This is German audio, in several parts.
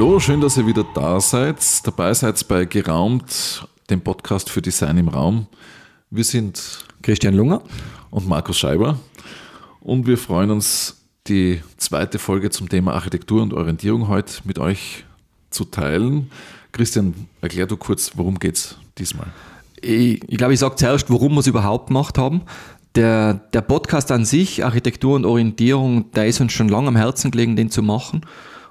Hallo, schön, dass ihr wieder da seid. Dabei seid bei Geraumt, dem Podcast für Design im Raum. Wir sind Christian Lunger und Markus Scheiber und wir freuen uns, die zweite Folge zum Thema Architektur und Orientierung heute mit euch zu teilen. Christian, erklär du kurz, worum geht es diesmal? Ich, ich glaube, ich sage zuerst, warum wir es überhaupt gemacht haben. Der, der Podcast an sich, Architektur und Orientierung, der ist uns schon lange am Herzen gelegen, den zu machen.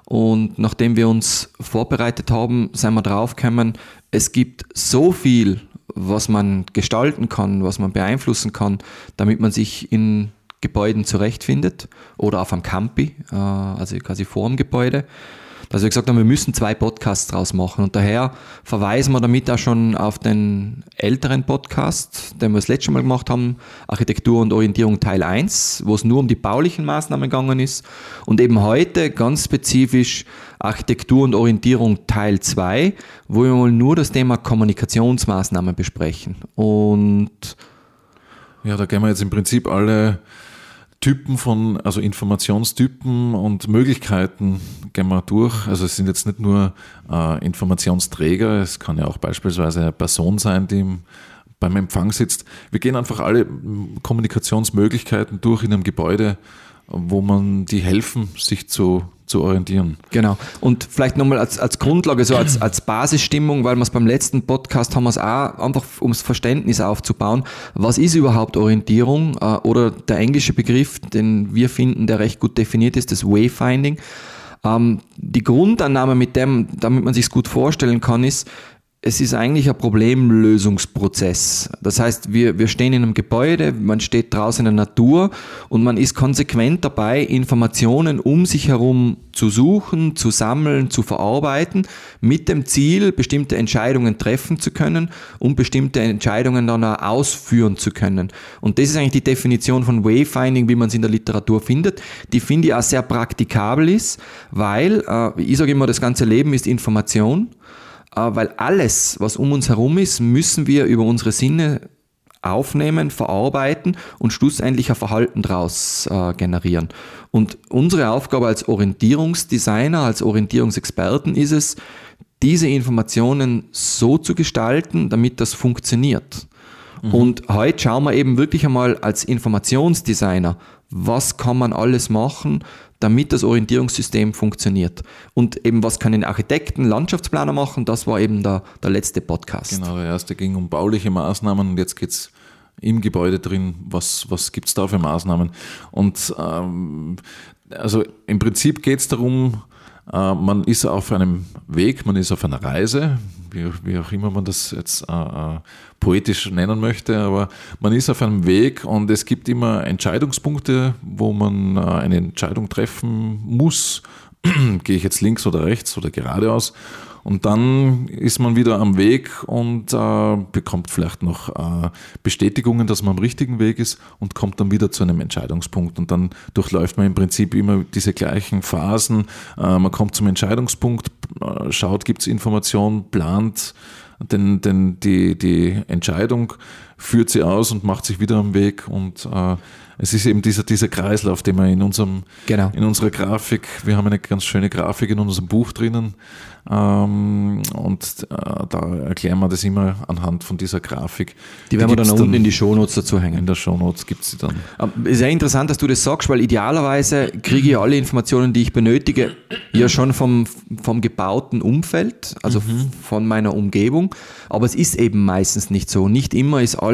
Und nachdem wir uns vorbereitet haben, sind wir draufgekommen, es gibt so viel, was man gestalten kann, was man beeinflussen kann, damit man sich in Gebäuden zurechtfindet oder auf einem Campi, äh, also quasi vor dem Gebäude dass wir gesagt haben, wir müssen zwei Podcasts draus machen. Und daher verweisen wir damit auch schon auf den älteren Podcast, den wir das letzte Mal gemacht haben, Architektur und Orientierung Teil 1, wo es nur um die baulichen Maßnahmen gegangen ist. Und eben heute ganz spezifisch Architektur und Orientierung Teil 2, wo wir mal nur das Thema Kommunikationsmaßnahmen besprechen. Und ja, da gehen wir jetzt im Prinzip alle Typen von, also Informationstypen und Möglichkeiten gehen wir durch. Also es sind jetzt nicht nur äh, Informationsträger, es kann ja auch beispielsweise eine Person sein, die im, beim Empfang sitzt. Wir gehen einfach alle Kommunikationsmöglichkeiten durch in einem Gebäude, wo man die helfen, sich zu zu orientieren. Genau. Und vielleicht nochmal als, als Grundlage, so als, als Basisstimmung, weil wir es beim letzten Podcast haben wir es auch einfach, ums Verständnis aufzubauen. Was ist überhaupt Orientierung? Äh, oder der englische Begriff, den wir finden, der recht gut definiert ist, das Wayfinding. Ähm, die Grundannahme mit dem, damit man sich gut vorstellen kann, ist, es ist eigentlich ein Problemlösungsprozess. Das heißt, wir, wir stehen in einem Gebäude, man steht draußen in der Natur und man ist konsequent dabei, Informationen um sich herum zu suchen, zu sammeln, zu verarbeiten, mit dem Ziel, bestimmte Entscheidungen treffen zu können und bestimmte Entscheidungen dann auch ausführen zu können. Und das ist eigentlich die Definition von Wayfinding, wie man es in der Literatur findet, die finde ich auch sehr praktikabel ist, weil, äh, ich sage immer, das ganze Leben ist Information weil alles, was um uns herum ist, müssen wir über unsere Sinne aufnehmen, verarbeiten und schlussendlich ein Verhalten daraus äh, generieren. Und unsere Aufgabe als Orientierungsdesigner, als Orientierungsexperten ist es, diese Informationen so zu gestalten, damit das funktioniert. Mhm. Und heute schauen wir eben wirklich einmal als Informationsdesigner, was kann man alles machen, damit das Orientierungssystem funktioniert. Und eben, was können Architekten, Landschaftsplaner machen, das war eben der, der letzte Podcast. Genau, der erste ging um bauliche Maßnahmen und jetzt geht es im Gebäude drin, was, was gibt es da für Maßnahmen. Und ähm, also im Prinzip geht es darum, man ist auf einem Weg, man ist auf einer Reise, wie, wie auch immer man das jetzt äh, äh, poetisch nennen möchte, aber man ist auf einem Weg und es gibt immer Entscheidungspunkte, wo man äh, eine Entscheidung treffen muss. Gehe ich jetzt links oder rechts oder geradeaus? Und dann ist man wieder am Weg und äh, bekommt vielleicht noch äh, Bestätigungen, dass man am richtigen Weg ist und kommt dann wieder zu einem Entscheidungspunkt. Und dann durchläuft man im Prinzip immer diese gleichen Phasen. Äh, man kommt zum Entscheidungspunkt, äh, schaut, gibt es Informationen, plant den, den, die, die Entscheidung, führt sie aus und macht sich wieder am Weg. Und äh, es ist eben dieser, dieser Kreislauf, den wir in unserem genau. in unserer Grafik, wir haben eine ganz schöne Grafik in unserem Buch drinnen, ähm, und äh, da erklären wir das immer anhand von dieser Grafik. Die werden die wir dann unten in die Shownotes dazu hängen. In der Shownotes gibt es sie dann. Ist Sehr interessant, dass du das sagst, weil idealerweise kriege ich alle Informationen, die ich benötige, ja schon vom, vom gebauten Umfeld, also mhm. von meiner Umgebung. Aber es ist eben meistens nicht so. Nicht immer ist alles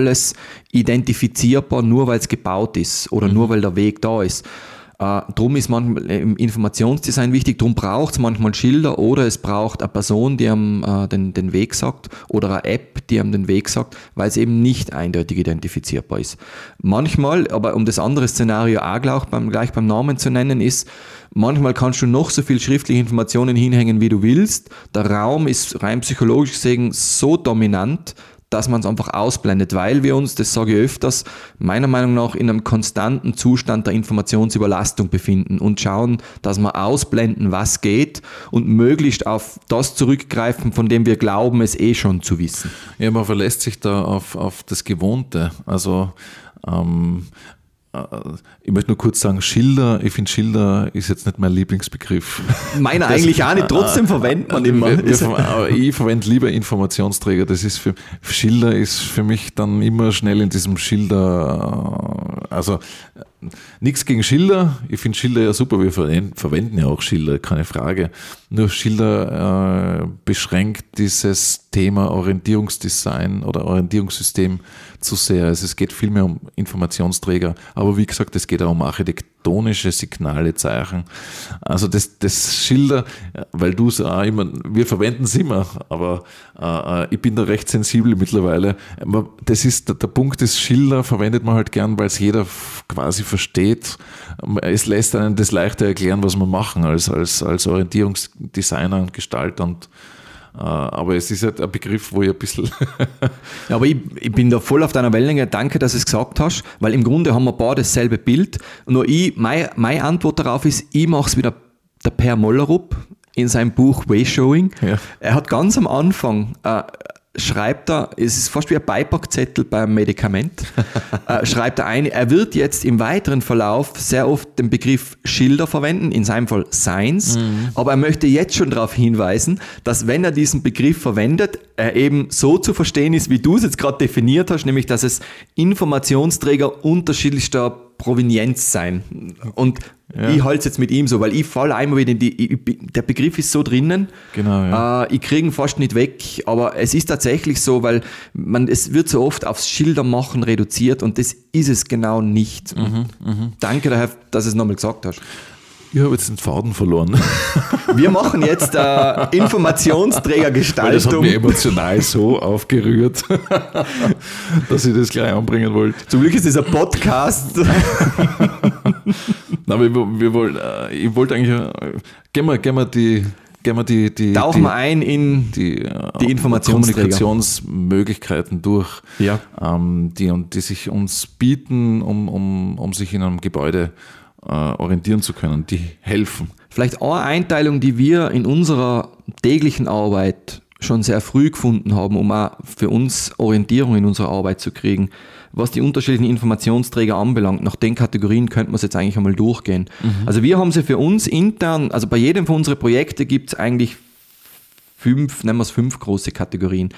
identifizierbar, nur weil es gebaut ist oder mhm. nur weil der Weg da ist. Äh, drum ist manchmal im Informationsdesign wichtig, drum braucht es manchmal Schilder oder es braucht eine Person, die einem äh, den, den Weg sagt oder eine App, die einem den Weg sagt, weil es eben nicht eindeutig identifizierbar ist. Manchmal, aber um das andere Szenario auch gleich beim, gleich beim Namen zu nennen, ist, manchmal kannst du noch so viel schriftliche Informationen hinhängen, wie du willst. Der Raum ist rein psychologisch gesehen so dominant, dass man es einfach ausblendet, weil wir uns, das sage ich öfters, meiner Meinung nach in einem konstanten Zustand der Informationsüberlastung befinden und schauen, dass wir ausblenden, was geht und möglichst auf das zurückgreifen, von dem wir glauben, es eh schon zu wissen. Ja, man verlässt sich da auf, auf das Gewohnte. Also ähm, ich möchte nur kurz sagen, Schilder, ich finde Schilder ist jetzt nicht mein Lieblingsbegriff. Meiner eigentlich auch nicht, trotzdem verwendet man immer. Wir, wir, ich verwende lieber Informationsträger. Das ist für Schilder ist für mich dann immer schnell in diesem Schilder, also Nichts gegen Schilder. Ich finde Schilder ja super. Wir verwenden ja auch Schilder, keine Frage. Nur Schilder äh, beschränkt dieses Thema Orientierungsdesign oder Orientierungssystem zu sehr. Also es geht vielmehr um Informationsträger. Aber wie gesagt, es geht auch um architektonische Signale, Zeichen. Also das, das Schilder, weil du es auch immer, wir verwenden es immer, aber äh, äh, ich bin da recht sensibel mittlerweile. Das ist, der, der Punkt des Schilder verwendet man halt gern, weil es jeder quasi versteht. Es lässt einen das leichter erklären, was wir machen als, als, als Orientierungsdesigner und Gestalter und aber es ist halt ein Begriff, wo ich ein bisschen. ja, aber ich, ich, bin da voll auf deiner Wellenlänge. Danke, dass du es gesagt hast, weil im Grunde haben wir paar dasselbe Bild. Nur ich, meine, meine Antwort darauf ist, ich mache es wieder der Per Mollerup in seinem Buch Wayshowing. Ja. Er hat ganz am Anfang äh, schreibt er, es ist fast wie ein Beipackzettel beim Medikament, äh, schreibt er ein, er wird jetzt im weiteren Verlauf sehr oft den Begriff Schilder verwenden, in seinem Fall Science, mhm. aber er möchte jetzt schon darauf hinweisen, dass wenn er diesen Begriff verwendet, er eben so zu verstehen ist, wie du es jetzt gerade definiert hast, nämlich dass es Informationsträger unterschiedlichster Provenienz sein. Und ja. ich halte es jetzt mit ihm so, weil ich falle einmal wieder in die, ich, der Begriff ist so drinnen, genau, ja. äh, ich kriege ihn fast nicht weg, aber es ist tatsächlich so, weil man, es wird so oft aufs Schildermachen reduziert und das ist es genau nicht. Mhm, mh. Danke daher, dass du es nochmal gesagt hast. Ich habe jetzt den Faden verloren. Wir machen jetzt äh, Informationsträgergestaltung. das hat mich emotional so aufgerührt, dass ich das gleich anbringen wollte. Zum Glück ist es ein Podcast. Na, wir, wir wollen, äh, ich wollte eigentlich, äh, gehen wir, gehen wir die, gehen wir die, die, Tauchen wir ein in die, äh, die Kommunikationsmöglichkeiten durch, ja. ähm, die, die sich uns bieten, um, um, um sich in einem Gebäude äh, orientieren zu können, die helfen. Vielleicht eine Einteilung, die wir in unserer täglichen Arbeit schon sehr früh gefunden haben, um auch für uns Orientierung in unserer Arbeit zu kriegen. Was die unterschiedlichen Informationsträger anbelangt, nach den Kategorien könnte man es jetzt eigentlich einmal durchgehen. Mhm. Also wir haben sie für uns intern, also bei jedem von unseren Projekten gibt es eigentlich fünf, nennen wir es fünf große Kategorien.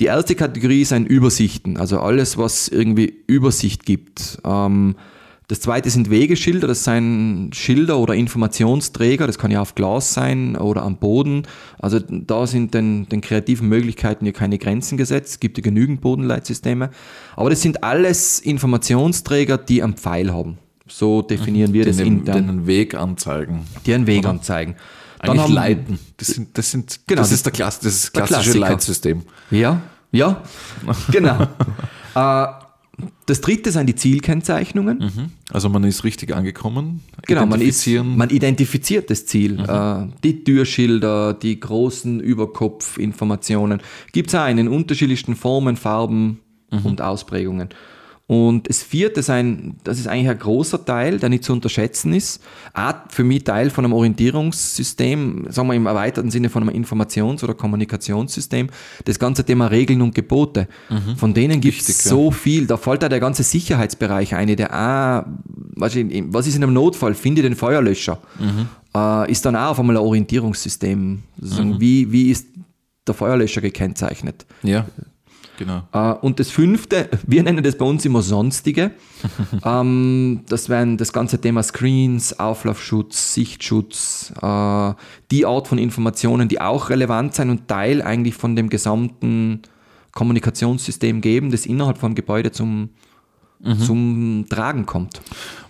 Die erste Kategorie sind Übersichten, also alles, was irgendwie Übersicht gibt. Ähm, das zweite sind Wegeschilder, das sind Schilder oder Informationsträger, das kann ja auf Glas sein oder am Boden. Also da sind den, den kreativen Möglichkeiten ja keine Grenzen gesetzt, es gibt ja genügend Bodenleitsysteme. Aber das sind alles Informationsträger, die einen Pfeil haben. So definieren wir den, das intern. Die einen Weg anzeigen. Die einen Weg oder? anzeigen. Dann haben, leiten. Das, sind, das, sind, genau, das ist der Klass, das klassische Leitsystem. Ja, ja, genau. äh, das dritte sind die Zielkennzeichnungen. Mhm. Also man ist richtig angekommen. Genau, man, ist, man identifiziert das Ziel. Mhm. Äh, die Türschilder, die großen Überkopfinformationen. Gibt es auch in den unterschiedlichsten Formen, Farben mhm. und Ausprägungen. Und das vierte ist ein, das ist eigentlich ein großer Teil, der nicht zu unterschätzen ist. Auch für mich Teil von einem Orientierungssystem, sagen wir im erweiterten Sinne von einem Informations- oder Kommunikationssystem, das ganze Thema Regeln und Gebote. Mhm. Von denen gibt es so ja. viel. Da fällt da der ganze Sicherheitsbereich ein, der, ah, was ist in einem Notfall? Finde den Feuerlöscher. Mhm. Äh, ist dann auch auf einmal ein Orientierungssystem. Mhm. Wie, wie ist der Feuerlöscher gekennzeichnet? Ja. Genau. Äh, und das fünfte, wir nennen das bei uns immer Sonstige. ähm, das wären das ganze Thema Screens, Auflaufschutz, Sichtschutz, äh, die Art von Informationen, die auch relevant sein und Teil eigentlich von dem gesamten Kommunikationssystem geben, das innerhalb vom Gebäude zum, mhm. zum Tragen kommt.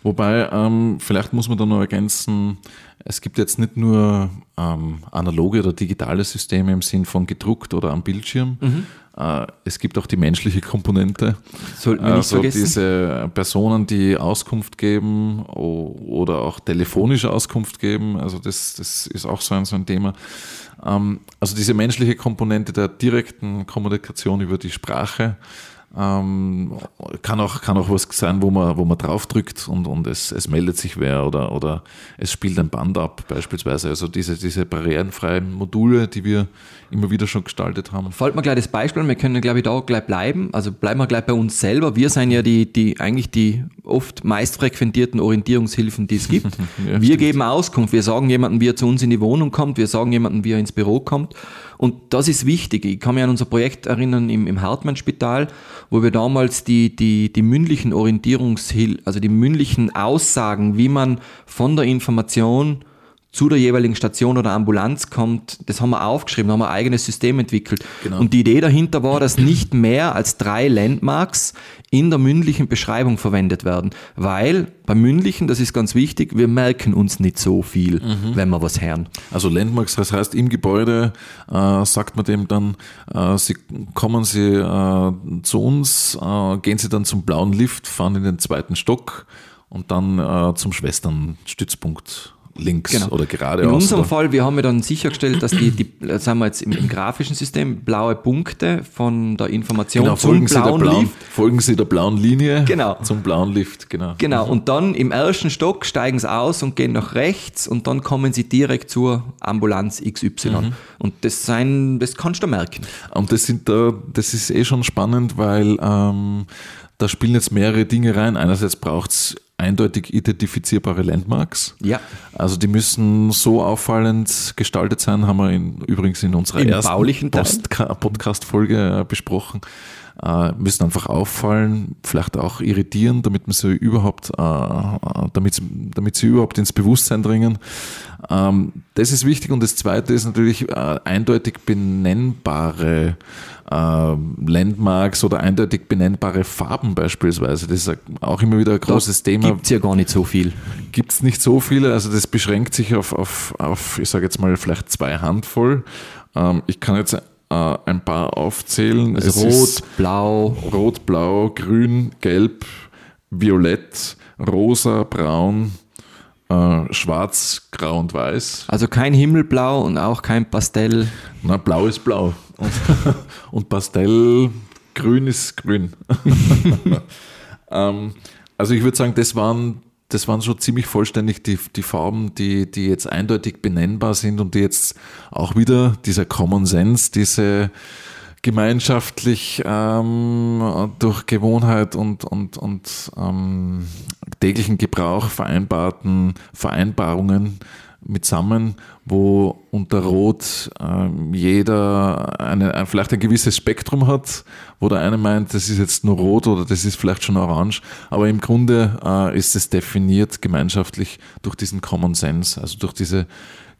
Wobei, ähm, vielleicht muss man da noch ergänzen, es gibt jetzt nicht nur ähm, analoge oder digitale Systeme im Sinn von gedruckt oder am Bildschirm, mhm. Äh, es gibt auch die menschliche Komponente. Sollten wir nicht also vergessen. diese Personen, die Auskunft geben oder auch telefonische Auskunft geben. Also das, das ist auch so ein, so ein Thema. Ähm, also diese menschliche Komponente der direkten Kommunikation über die Sprache, Ähm, kann, auch, kann auch was sein, wo man, wo man draufdrückt und, und es, es meldet sich wer oder, oder es spielt ein Band ab, beispielsweise. Also diese, diese barrierenfreien Module, die wir immer wieder schon gestaltet haben. Fällt mir gleich das Beispiel, wir können, glaube ich, da gleich bleiben. Also bleiben wir gleich bei uns selber. Wir sind ja die, die eigentlich die oft meist frequentierten Orientierungshilfen, die es gibt. ja, wir stimmt. geben Auskunft. Wir sagen jemandem, wie er zu uns in die Wohnung kommt. Wir sagen jemandem, wie er ins Büro kommt. Und das ist wichtig. Ich kann mich an unser Projekt erinnern im, im Hartmann-Spital, wo wir damals die, die, die mündlichen Orientierungshilfen, also die mündlichen Aussagen, wie man von der Information zu der jeweiligen Station oder Ambulanz kommt, das haben wir aufgeschrieben, haben wir ein eigenes System entwickelt. Genau. Und die Idee dahinter war, dass nicht mehr als drei Landmarks in der mündlichen Beschreibung verwendet werden. Weil beim mündlichen, das ist ganz wichtig, wir merken uns nicht so viel, mhm. wenn wir was hören. Also Landmarks, das heißt im Gebäude äh, sagt man dem dann, äh, Sie kommen Sie äh, zu uns, äh, gehen Sie dann zum blauen Lift, fahren in den zweiten Stock und dann äh, zum Schwesternstützpunkt links genau. oder geradeaus. In unserem oder? Fall, wir haben ja dann sichergestellt, dass die, die sagen wir jetzt im, im, grafischen System, blaue Punkte von der Information genau, zum blauen, blauen, Lift. Folgen Sie der blauen Linie genau. zum blauen Lift, genau. Genau, und dann im ersten Stock steigen Sie aus und gehen nach rechts und dann kommen Sie direkt zur Ambulanz XY. Mhm. Und das, sein, das kannst du merken. Und das, sind da, das ist eh schon spannend, weil ähm, da spielen jetzt mehrere Dinge rein. Einerseits braucht es eindeutig identifizierbare Landmarks. Ja. Also die müssen so auffallend gestaltet sein, haben wir in, übrigens in unserer Im ersten Podcast-Folge äh, besprochen. Äh, müssen einfach auffallen, vielleicht auch irritieren, damit man sie überhaupt, äh, damit, damit sie überhaupt ins Bewusstsein dringen. Ähm, das ist wichtig und das zweite ist natürlich äh, eindeutig benennbare äh, Landmarks oder eindeutig benennbare Farben beispielsweise. Das ist auch immer wieder ein großes da Thema. Gibt es ja gar nicht so viel. Gibt es nicht so viele, also das beschränkt sich auf, auf, auf ich sage jetzt mal, vielleicht zwei Handvoll. Ähm, ich kann jetzt äh, ein paar aufzählen. Also rot, blau. Rot, blau, grün, gelb, violett, rosa, braun, äh, schwarz, grau und weiß. Also kein Himmelblau und auch kein Pastell. Na, blau ist blau. Und, und Pastellgrün ist grün. ähm, also ich würde sagen, das waren, das waren schon ziemlich vollständig die, die Farben, die, die jetzt eindeutig benennbar sind und die jetzt auch wieder dieser Common Sense, diese gemeinschaftlich ähm, durch Gewohnheit und, und, und ähm, täglichen Gebrauch vereinbarten Vereinbarungen mitsammen, wo unter Rot äh, jeder eine, ein, vielleicht ein gewisses Spektrum hat, wo der eine meint, das ist jetzt nur Rot oder das ist vielleicht schon Orange, aber im Grunde äh, ist es definiert gemeinschaftlich durch diesen Common Sense, also durch diese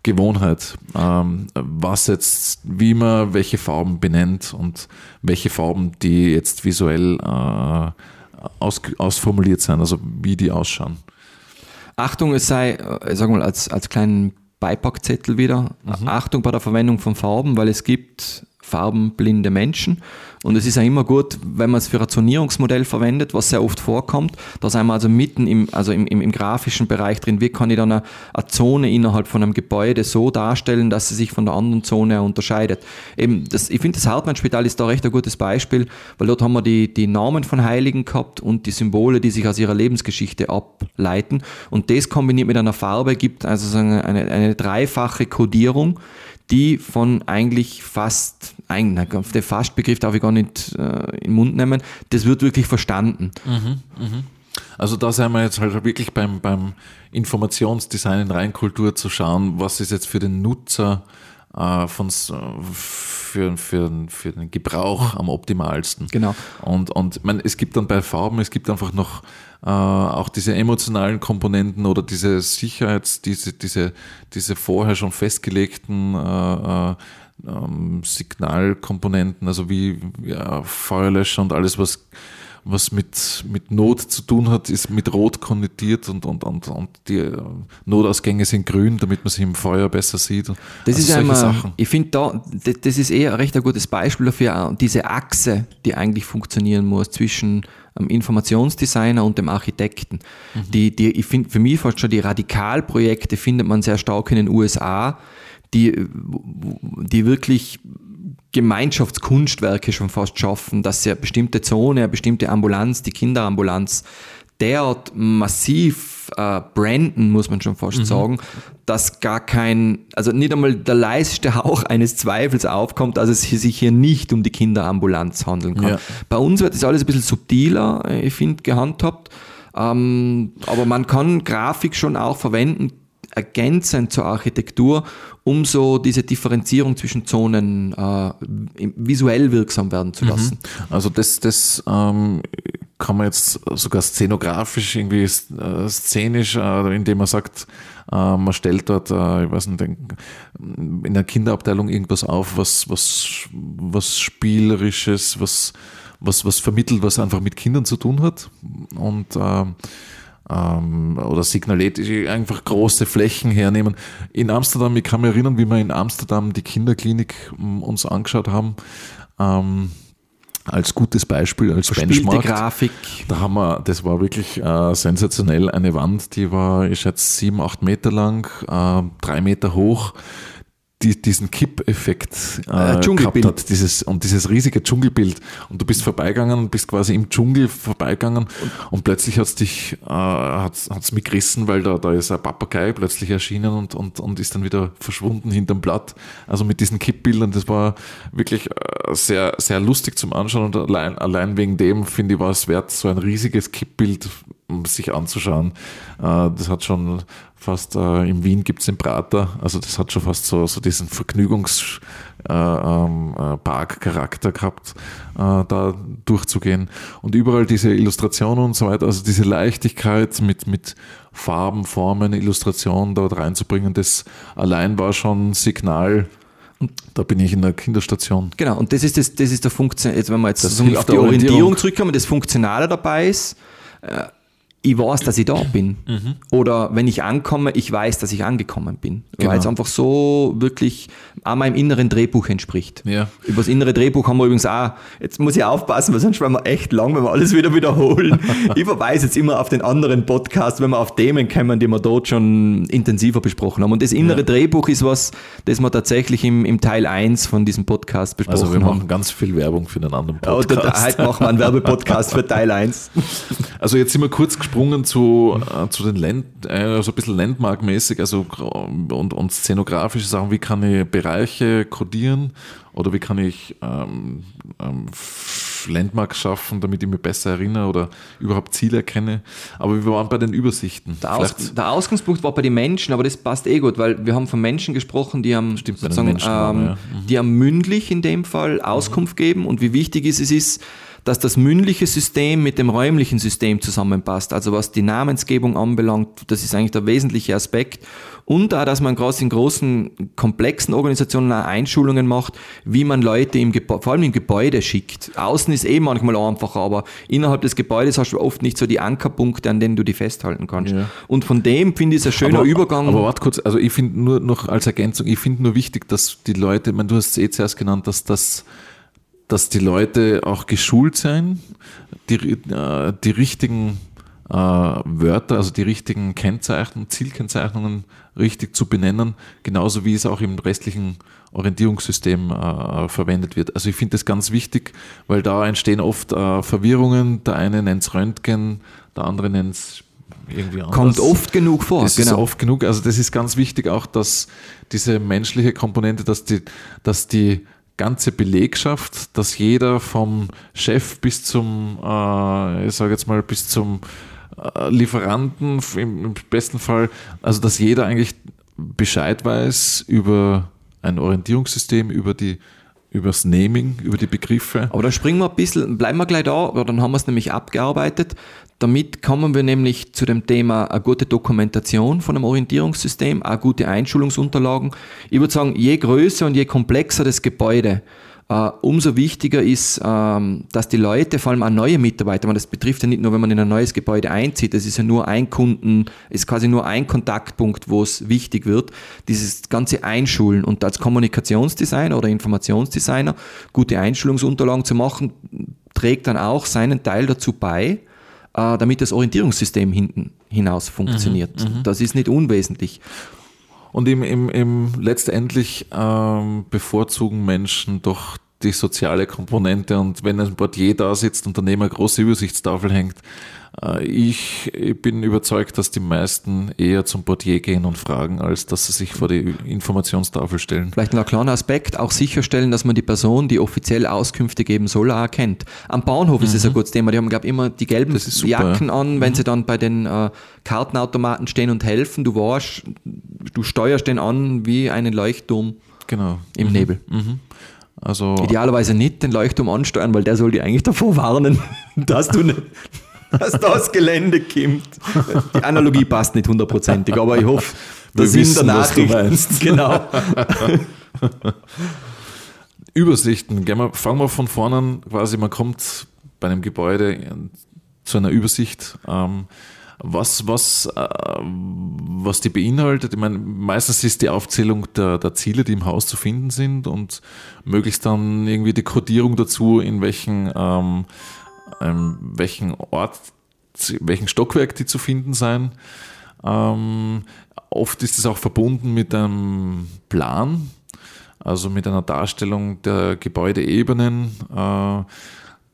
Gewohnheit, ähm, was jetzt, wie man welche Farben benennt und welche Farben, die jetzt visuell äh, aus, ausformuliert sind, also wie die ausschauen. Achtung, es sei, äh, sagen wir mal, als, als kleinen Beipackzettel wieder, mhm. Achtung bei der Verwendung von Farben, weil es gibt farbenblinde Menschen und es ist ja immer gut, wenn man es für ein Zonierungsmodell verwendet, was sehr oft vorkommt. Da sind wir also mitten im, also im, im, im grafischen Bereich drin. Wie kann ich dann eine, eine, Zone innerhalb von einem Gebäude so darstellen, dass sie sich von der anderen Zone unterscheidet? Eben das, ich finde, das Hartmann-Spital ist da recht ein gutes Beispiel, weil dort haben wir die, die Namen von Heiligen gehabt und die Symbole, die sich aus ihrer Lebensgeschichte ableiten. Und das kombiniert mit einer Farbe gibt also eine, eine dreifache Kodierung die von eigentlich fast, eigentlich, der Fastbegriff darf ich gar nicht äh, in den Mund nehmen, das wird wirklich verstanden. Mhm, mh. Also da sind wir jetzt halt wirklich beim, beim Informationsdesign in Reinkultur zu schauen, was ist jetzt für den Nutzer äh, von, für, für, für den Gebrauch am optimalsten. Genau. Und, und man, es gibt dann bei Farben, es gibt einfach noch äh, auch diese emotionalen Komponenten oder diese Sicherheits-, diese, diese, diese vorher schon festgelegten äh, äh, ähm, Signalkomponenten, also wie ja, Feuerlöscher und alles, was was mit, mit Not zu tun hat, ist mit Rot konnotiert und, und, und, und die äh, Notausgänge sind grün, damit man sich im Feuer besser sieht. Das also ist einmal, Sachen. ich finde da, das ist eher ein recht ein gutes Beispiel dafür, diese Achse, die eigentlich funktionieren muss zwischen dem Informationsdesigner und dem Architekten. Mhm. Die, die, ich finde, für mich fast schon die Radikalprojekte findet man sehr stark in den USA, die, die wirklich Gemeinschaftskunstwerke schon fast schaffen, dass sie eine bestimmte Zone, eine bestimmte Ambulanz, die Kinderambulanz, derart massiv äh, branden, muss man schon fast mhm. sagen, dass gar kein, also nicht einmal der leiseste Hauch eines Zweifels aufkommt, dass es sich hier nicht um die Kinderambulanz handeln kann. Ja. Bei uns wird das alles ein bisschen subtiler, äh, ich finde, gehandhabt. Ähm, aber man kann Grafik schon auch verwenden, ergänzend zur Architektur, um so diese Differenzierung zwischen Zonen äh, visuell wirksam werden zu lassen. Mhm. Also das, das ähm, kann man jetzt sogar szenografisch, irgendwie äh, szenisch, äh, indem man sagt, äh, man stellt dort, ich weiß nicht, in der Kinderabteilung irgendwas auf, was, was, was Spielerisches, was, was, was vermittelt, was einfach mit Kindern zu tun hat. Und äh, ähm, oder signaliert, einfach große Flächen hernehmen. In Amsterdam, ich kann mich erinnern, wie wir in Amsterdam die Kinderklinik ähm, uns angeschaut haben. Ähm, als gutes Beispiel, als Verspielte Benchmark. Grafik. Da haben wir, das war wirklich äh, sensationell, eine Wand, die war, ich schätze, sieben, acht Meter lang, äh, drei Meter hoch die, diesen Kipp-Effekt äh, äh gehabt hat, dieses, und dieses riesige Dschungelbild. Und du bist vorbeigegangen und bist quasi im Dschungel vorbeigegangen und, und plötzlich hat's dich, äh, hat's, hat's mich gerissen, weil da, da ist ein Papagei plötzlich erschienen und, und, und ist dann wieder verschwunden hinterm Blatt. Also mit diesen Kippbildern, das war wirklich äh, sehr, sehr lustig zum Anschauen und allein, allein wegen dem finde ich war es wert, so ein riesiges Kippbild sich anzuschauen. Äh, das hat schon fast, äh, in Wien gibt es den Prater, also das hat schon fast so, so diesen Vergnügungspark-Charakter äh, ähm, gehabt, da durchzugehen. Und überall diese Illustrationen und so weiter, also diese Leichtigkeit mit, mit Farben, Formen, Illustrationen dort reinzubringen, das allein war schon Signal, und da bin ich in der Kinderstation. Genau, und das ist, das, das ist der Funktion, jetzt wenn wir jetzt auf die Orientierung, Orientierung zurückkommen, das Funktionale dabei ist, ich weiß, dass ich da bin. Mhm. Oder wenn ich ankomme, ich weiß, dass ich angekommen bin. Genau. Weil es einfach so wirklich auch meinem inneren Drehbuch entspricht. Ja. Über das innere Drehbuch haben wir übrigens auch, jetzt muss ich aufpassen, weil sonst werden wir echt lang, wenn wir alles wieder wiederholen. ich verweise jetzt immer auf den anderen Podcast, wenn wir auf Themen kommen, die wir dort schon intensiver besprochen haben. Und das innere ja. Drehbuch ist was, das wir tatsächlich im, im Teil 1 von diesem Podcast besprochen haben. Also wir haben. machen ganz viel Werbung für den anderen Podcast. Ja, heute machen wir einen Werbepodcast für Teil 1. Also jetzt sind wir kurz gesprochen gesprungen zu, äh, zu den Land, äh, so ein bisschen Landmark-mäßig, also und, und szenografische Sachen, wie kann ich Bereiche kodieren oder wie kann ich ähm, ähm, Landmarks schaffen, damit ich mich besser erinnere oder überhaupt Ziele erkenne. Aber wir waren bei den Übersichten. Der, Aus, der Ausgangspunkt war bei den Menschen, aber das passt eh gut, weil wir haben von Menschen gesprochen, die haben Stimmt, sozusagen, ähm, waren, ja. mhm. die haben mündlich in dem Fall Auskunft mhm. geben und wie wichtig ist es ist, dass das mündliche System mit dem räumlichen System zusammenpasst. Also was die Namensgebung anbelangt, das ist eigentlich der wesentliche Aspekt. Und auch, dass man gerade in großen, komplexen Organisationen auch Einschulungen macht, wie man Leute im Gebäude, vor allem im Gebäude schickt. Außen ist eh manchmal einfacher, aber innerhalb des Gebäudes hast du oft nicht so die Ankerpunkte, an denen du die festhalten kannst. Ja. Und von dem finde ich es ein schöner aber, Übergang. Aber warte kurz, also ich finde nur noch als Ergänzung, ich finde nur wichtig, dass die Leute, ich meine, du hast es eh zuerst genannt, dass das dass die Leute auch geschult sein, die, äh, die richtigen äh, Wörter, also die richtigen Kennzeichnungen, Zielkennzeichnungen richtig zu benennen, genauso wie es auch im restlichen Orientierungssystem äh, verwendet wird. Also ich finde das ganz wichtig, weil da entstehen oft äh, Verwirrungen. Der eine nennt es Röntgen, der andere nennt es irgendwie anders. Kommt oft genug vor. Das genau. ist oft genug. Also das ist ganz wichtig auch, dass diese menschliche Komponente, dass die, dass die ganze Belegschaft, dass jeder vom Chef bis zum, äh, ich sage jetzt mal, bis zum äh, Lieferanten im, im besten Fall, also dass jeder eigentlich Bescheid weiß über ein Orientierungssystem, über die übers Naming, über die Begriffe. Aber da springen wir ein bisschen, bleiben wir gleich da, dann haben wir es nämlich abgearbeitet. Damit kommen wir nämlich zu dem Thema eine gute Dokumentation von einem Orientierungssystem, auch gute Einschulungsunterlagen. Ich würde sagen, je größer und je komplexer das Gebäude, Uh, umso wichtiger ist, uh, dass die Leute, vor allem auch neue Mitarbeiter, das betrifft ja nicht nur, wenn man in ein neues Gebäude einzieht, das ist ja nur ein Kunden, ist quasi nur ein Kontaktpunkt, wo es wichtig wird, dieses ganze Einschulen und als Kommunikationsdesigner oder Informationsdesigner gute Einschulungsunterlagen zu machen, trägt dann auch seinen Teil dazu bei, äh, damit das Orientierungssystem hinten hinaus funktioniert. Mhm, mhm, das ist nicht unwesentlich. Und im, im, im letztendlich ähm, bevorzugen Menschen doch die soziale Komponente und wenn ein Portier da sitzt und daneben eine große Übersichtstafel hängt, ich bin überzeugt, dass die meisten eher zum Portier gehen und fragen, als dass sie sich vor die Informationstafel stellen. Vielleicht noch ein kleiner Aspekt, auch sicherstellen, dass man die Person, die offiziell Auskünfte geben soll, auch erkennt. Am Bahnhof mhm. ist es ein gutes Thema. Die haben, glaube ich, immer die gelben super, Jacken ja. an, wenn mhm. sie dann bei den äh, Kartenautomaten stehen und helfen. Du warst, du steuerst den an wie einen Leuchtturm genau. im mhm. Nebel. Mhm. Also Idealerweise nicht den Leuchtturm ansteuern, weil der soll dir eigentlich davor warnen, dass du nicht, dass das Gelände kommt. Die Analogie passt nicht hundertprozentig, aber ich hoffe, der Wir Sinn wissen, der Nachricht. Genau. Übersichten. fangen wir von vorne an. Quasi, man kommt bei einem Gebäude zu einer Übersicht. Ähm, was, was, äh, was die beinhaltet. Ich meine, meistens ist die Aufzählung der, der Ziele, die im Haus zu finden sind und möglichst dann irgendwie die Kodierung dazu, in welchen, ähm, ähm, welchen Ort, welchen Stockwerk die zu finden sein. Ähm, oft ist es auch verbunden mit einem Plan, also mit einer Darstellung der Gebäudeebenen. Äh,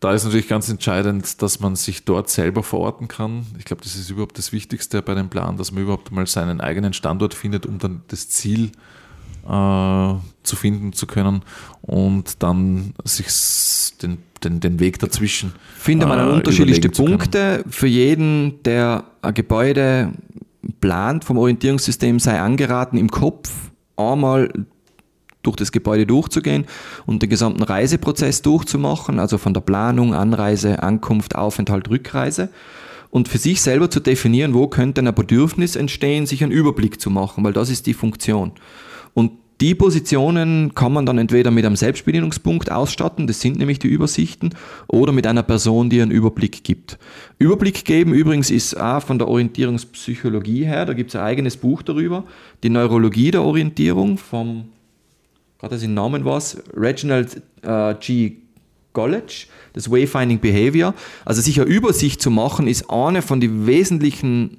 da ist natürlich ganz entscheidend, dass man sich dort selber verorten kann. Ich glaube, das ist überhaupt das Wichtigste bei dem Plan, dass man überhaupt mal seinen eigenen Standort findet, um dann das Ziel äh, zu finden zu können und dann sich den, den, den Weg dazwischen. Finde man äh, unterschiedlichste Punkte. Für jeden, der ein Gebäude plant vom Orientierungssystem, sei angeraten, im Kopf einmal durch das Gebäude durchzugehen und den gesamten Reiseprozess durchzumachen, also von der Planung, Anreise, Ankunft, Aufenthalt, Rückreise und für sich selber zu definieren, wo könnte ein Bedürfnis entstehen, sich einen Überblick zu machen, weil das ist die Funktion. Und die Positionen kann man dann entweder mit einem Selbstbedienungspunkt ausstatten, das sind nämlich die Übersichten, oder mit einer Person, die einen Überblick gibt. Überblick geben übrigens ist auch von der Orientierungspsychologie her, da gibt es ein eigenes Buch darüber, die Neurologie der Orientierung vom gerade sein Namen was, Reginald äh, G. College, das Wayfinding Behavior. Also sich eine Übersicht zu machen, ist eine von den wesentlichen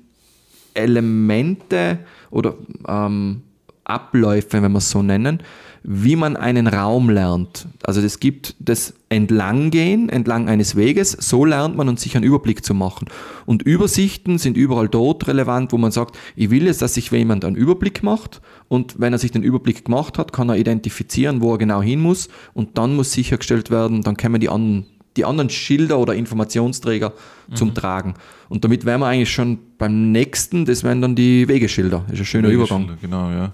Elemente oder ähm, Abläufe, wenn wir es so nennen, wie man einen Raum lernt. Also es gibt das Entlanggehen, entlang eines Weges, so lernt man und sich einen Überblick zu machen. Und Übersichten sind überall dort relevant, wo man sagt, ich will jetzt, dass sich jemand einen Überblick macht und wenn er sich den Überblick gemacht hat, kann er identifizieren, wo er genau hin muss und dann muss sichergestellt werden, dann kommen die anderen, die anderen Schilder oder Informationsträger mhm. zum Tragen. Und damit wären wir eigentlich schon beim nächsten, das wären dann die Wegeschilder. Das ist ein schöner Übergang. Genau, ja.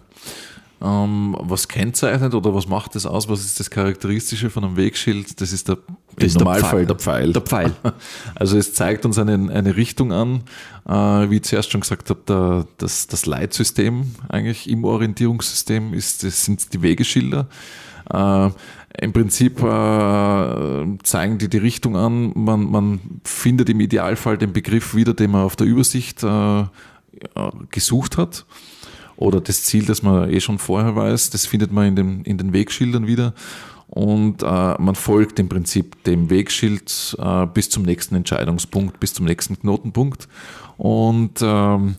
Ähm, was kennzeichnet oder was macht das aus? Was ist das Charakteristische von einem Wegschild? Das ist der, das Normalfall der Pfeil. der Pfeil. Also es zeigt uns eine, eine Richtung an, äh, wie ich zuerst schon gesagt habe, der, das, das Leitsystem eigentlich im Orientierungssystem ist, das sind die Wegeschilder. Äh, Im Prinzip äh, zeigen die die Richtung an. Man, man findet im Idealfall den Begriff wieder, den man auf der Übersicht äh, gesucht hat oder das Ziel, das man eh schon vorher weiß, das findet man in, dem, in den Wegschildern wieder. Und man folgt im Prinzip dem Wegschild bis zum nächsten Entscheidungspunkt, bis zum nächsten Knotenpunkt. Und ähm,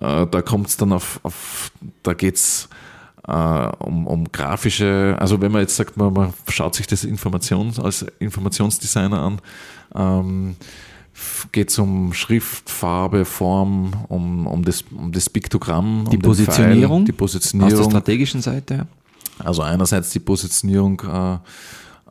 äh, da kommt es dann auf, auf da geht's äh, um, um grafische, also wenn man jetzt sagt, man, man schaut sich das Information als Informationsdesigner an, ähm, geht es um Schrift, Farbe, Form, um, um, das, um das Piktogramm, die um Positionierung, Pfeil, die Positionierung. Aus der strategischen Seite. Also einerseits die Positionierung, äh,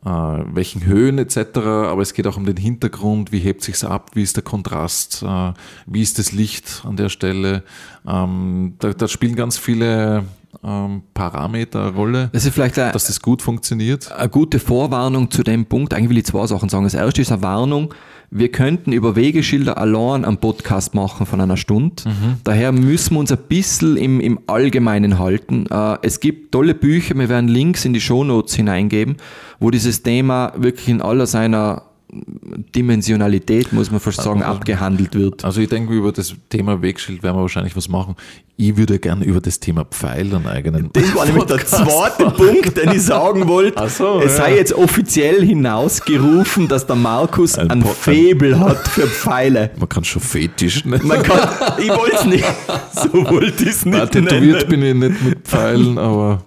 äh, welchen Höhen etc., aber es geht auch um den Hintergrund, wie hebt sich's ab, wie ist der Kontrast, äh, wie ist das Licht an der Stelle. Ähm, da, da spielen ganz viele ähm, Parameter eine Rolle, das ist vielleicht eine, dass das gut funktioniert. Eine gute Vorwarnung zu dem Punkt. Eigentlich will ich zwei Sachen sagen. Das erste ist eine Warnung, wir könnten über Wegeschilder allein einen Podcast machen von einer Stunde. Mhm. Daher müssen wir uns ein bisschen im, im Allgemeinen halten. Äh, es gibt tolle Bücher, wir werden Links in die Shownotes hineingeben, wo dieses Thema wirklich in aller seiner Dimensionalität, muss man fast sagen, also, abgehandelt wird. Also ich denke, über das Thema Wegschild werden wir wahrscheinlich was machen. Ich würde gerne über das Thema Pfeil einen eigenen Das war nämlich der zweite Punkt, den ich sagen wollte. So, es ja. sei jetzt offiziell hinausgerufen, dass der Markus ein, ein Faible hat für Pfeile. Man kann schon Fetisch nennen. Man kann, ich wollte es nicht. So wollte ich es nicht Tätowiert bin ich nicht mit Pfeilen, aber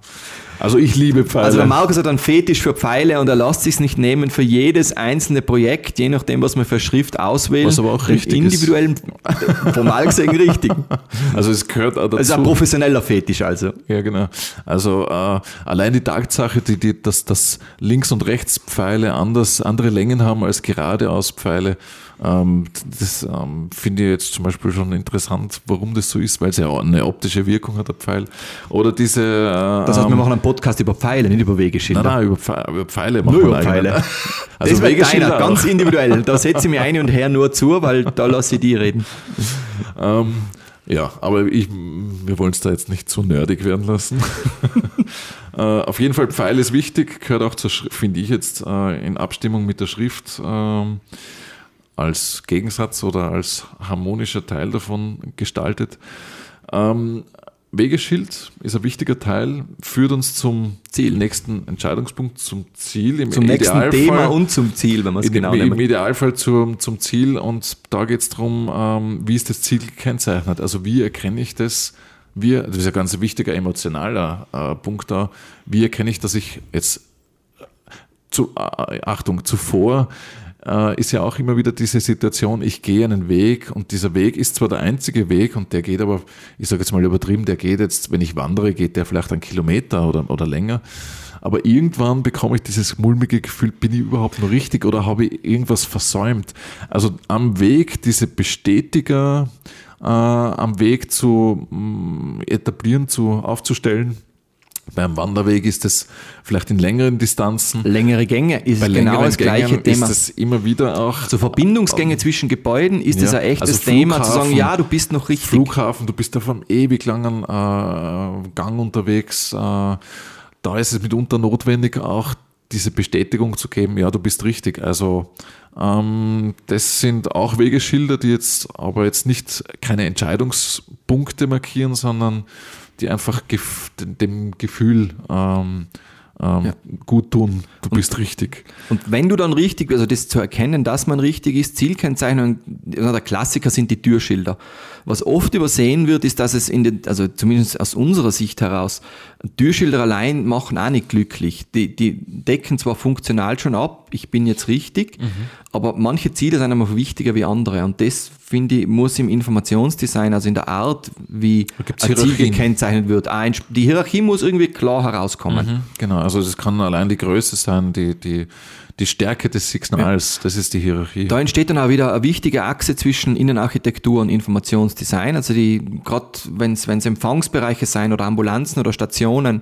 Also ich liebe Pfeile. Also der Markus hat einen Fetisch für Pfeile und er lässt sich nicht nehmen für jedes einzelne Projekt, je nachdem, was man für Schrift auswählt. Was aber auch richtig individuellen, formal gesehen richtig. Also es gehört auch dazu. Also ein professioneller Fetisch also. Ja, genau. Also äh, allein die Tatsache, die, die, dass, dass Links- und Rechtspfeile anders, andere Längen haben als geradeaus Pfeile, das ähm, finde ich jetzt zum Beispiel schon interessant, warum das so ist, weil es ja auch eine optische Wirkung hat, der Pfeil. Oder diese. Äh, Das heißt, wir ähm, machen einen Podcast über Pfeile, nicht über Wegeschilder. Nein, nein, über Pfeile, über Pfeile machen Nur wir über Pfeile. eigenen. Also das Wegeschilder deiner, ganz individuell. Da setze ich mich ein und her nur zu, weil da lasse ich die reden. Ähm, ja, aber ich, wir wollen es da jetzt nicht zu nerdig werden lassen. äh, auf jeden Fall, Pfeil ist wichtig, gehört auch zur Schrift, finde ich jetzt, äh, in Abstimmung mit der Schrift ähm, als Gegensatz oder als harmonischer Teil davon gestaltet. Ähm, Wegeschild ist ein wichtiger Teil, führt uns zum Ziel. nächsten Entscheidungspunkt, zum Ziel. Im Zum nächsten Idealfall- Thema und zum Ziel, wenn man es genau dem, Im nimmt. Idealfall zum, zum Ziel und da geht es darum, ähm, wie ist das Ziel gekennzeichnet? Also wie erkenne ich das? Wie, das ist ein ganz wichtiger emotionaler äh, Punkt da. Wie erkenne ich, dass ich jetzt zu, äh, Achtung, zuvor äh, ist ja auch immer wieder diese Situation, ich gehe einen Weg und dieser Weg ist zwar der einzige Weg und der geht aber, ich sage jetzt mal übertrieben, der geht jetzt, wenn ich wandere, geht der vielleicht einen Kilometer oder, oder länger. Aber irgendwann bekomme ich dieses mulmige Gefühl, bin ich überhaupt noch richtig oder habe ich irgendwas versäumt? Also am Weg diese Bestätiger, äh, am Weg zu mh, etablieren, zu aufzustellen. Beim Wanderweg ist es vielleicht in längeren Distanzen. Längere Gänge ist genau das gleiche Gängen Thema. ist es immer wieder auch So Verbindungsgänge zwischen Gebäuden ist das Ja, ein echtes also Thema, zu sagen, ja, du bist noch richtig. Flughafen, du bist auf einem ewig langen äh, Gang unterwegs. Äh, da ist es mitunter notwendig, auch diese Bestätigung zu geben, ja, du bist richtig. Also ähm, das sind auch Wegeschilder, die jetzt aber jetzt nicht keine Entscheidungspunkte markieren, sondern die einfach gef dem- Gefühl ähm, ähm, Ja. gut tun, du bist richtig. Und wenn du dann richtig, also das zu erkennen, dass man richtig ist, Zielkennzeichnung, der Klassiker sind die Türschilder. Was oft übersehen wird, ist, dass es in den, also zumindest aus unserer Sicht heraus, Türschilder allein machen auch nicht glücklich. Die, die decken zwar funktional schon ab, ich bin jetzt richtig, aber manche Ziele sind einfach wichtiger wie andere. Und das, finde ich, muss im Informationsdesign, also in der Art, wie ein Ziel gekennzeichnet wird, ein- die Hierarchie muss irgendwie klar herauskommen. Mhm, Genau, also es kann allein die Größe sein, die, die, die Stärke des Signals, das ist die Hierarchie. Da entsteht dann auch wieder eine wichtige Achse zwischen Innenarchitektur und Informationsdesign. Also die, gerade wenn es Empfangsbereiche sein oder Ambulanzen oder Stationen,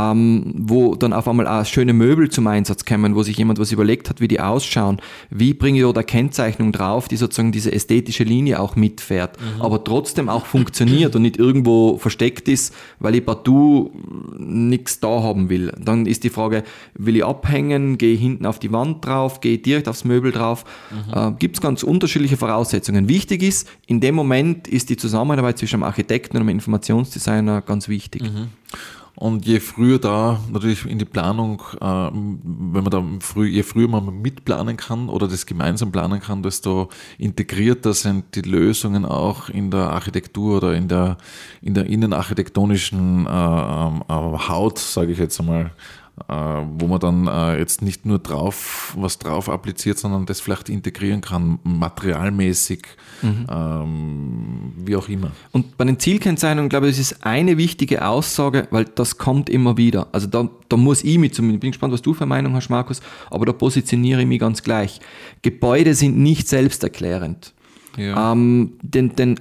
ähm, wo dann auf einmal auch schöne Möbel zum Einsatz kommen, wo sich jemand was überlegt hat, wie die ausschauen. Wie bringe ich da eine Kennzeichnung drauf, die sozusagen diese ästhetische Linie auch mitfährt, aber trotzdem auch funktioniert und nicht irgendwo versteckt ist, weil ich partout nichts da haben will. Dann ist die Frage, will ich abhängen, gehe ich hinten auf die Wand drauf, gehe ich direkt aufs Möbel drauf. Äh, Gibt es ganz unterschiedliche Voraussetzungen. Wichtig ist, in dem Moment ist die Zusammenarbeit zwischen einem Architekten und einem Informationsdesigner ganz wichtig. Und je früher da natürlich in die Planung, äh, wenn man da früh, je früher man mitplanen kann oder das gemeinsam planen kann, desto integrierter sind die Lösungen auch in der Architektur oder in der, in der innenarchitektonischen äh, ähm, äh, Haut, sage ich jetzt einmal, wo man dann äh, jetzt nicht nur drauf was drauf appliziert, sondern das vielleicht integrieren kann, materialmäßig, ähm, wie auch immer. Und bei den Zielkennzeichnungen, glaube ich, ist eine wichtige Aussage, weil das kommt immer wieder. Also da, da muss ich mit zumindest, bin gespannt, was du für eine Meinung hast, Markus, aber da positioniere ich mich ganz gleich. Gebäude sind nicht selbsterklärend. Ja. Ähm, denn, denn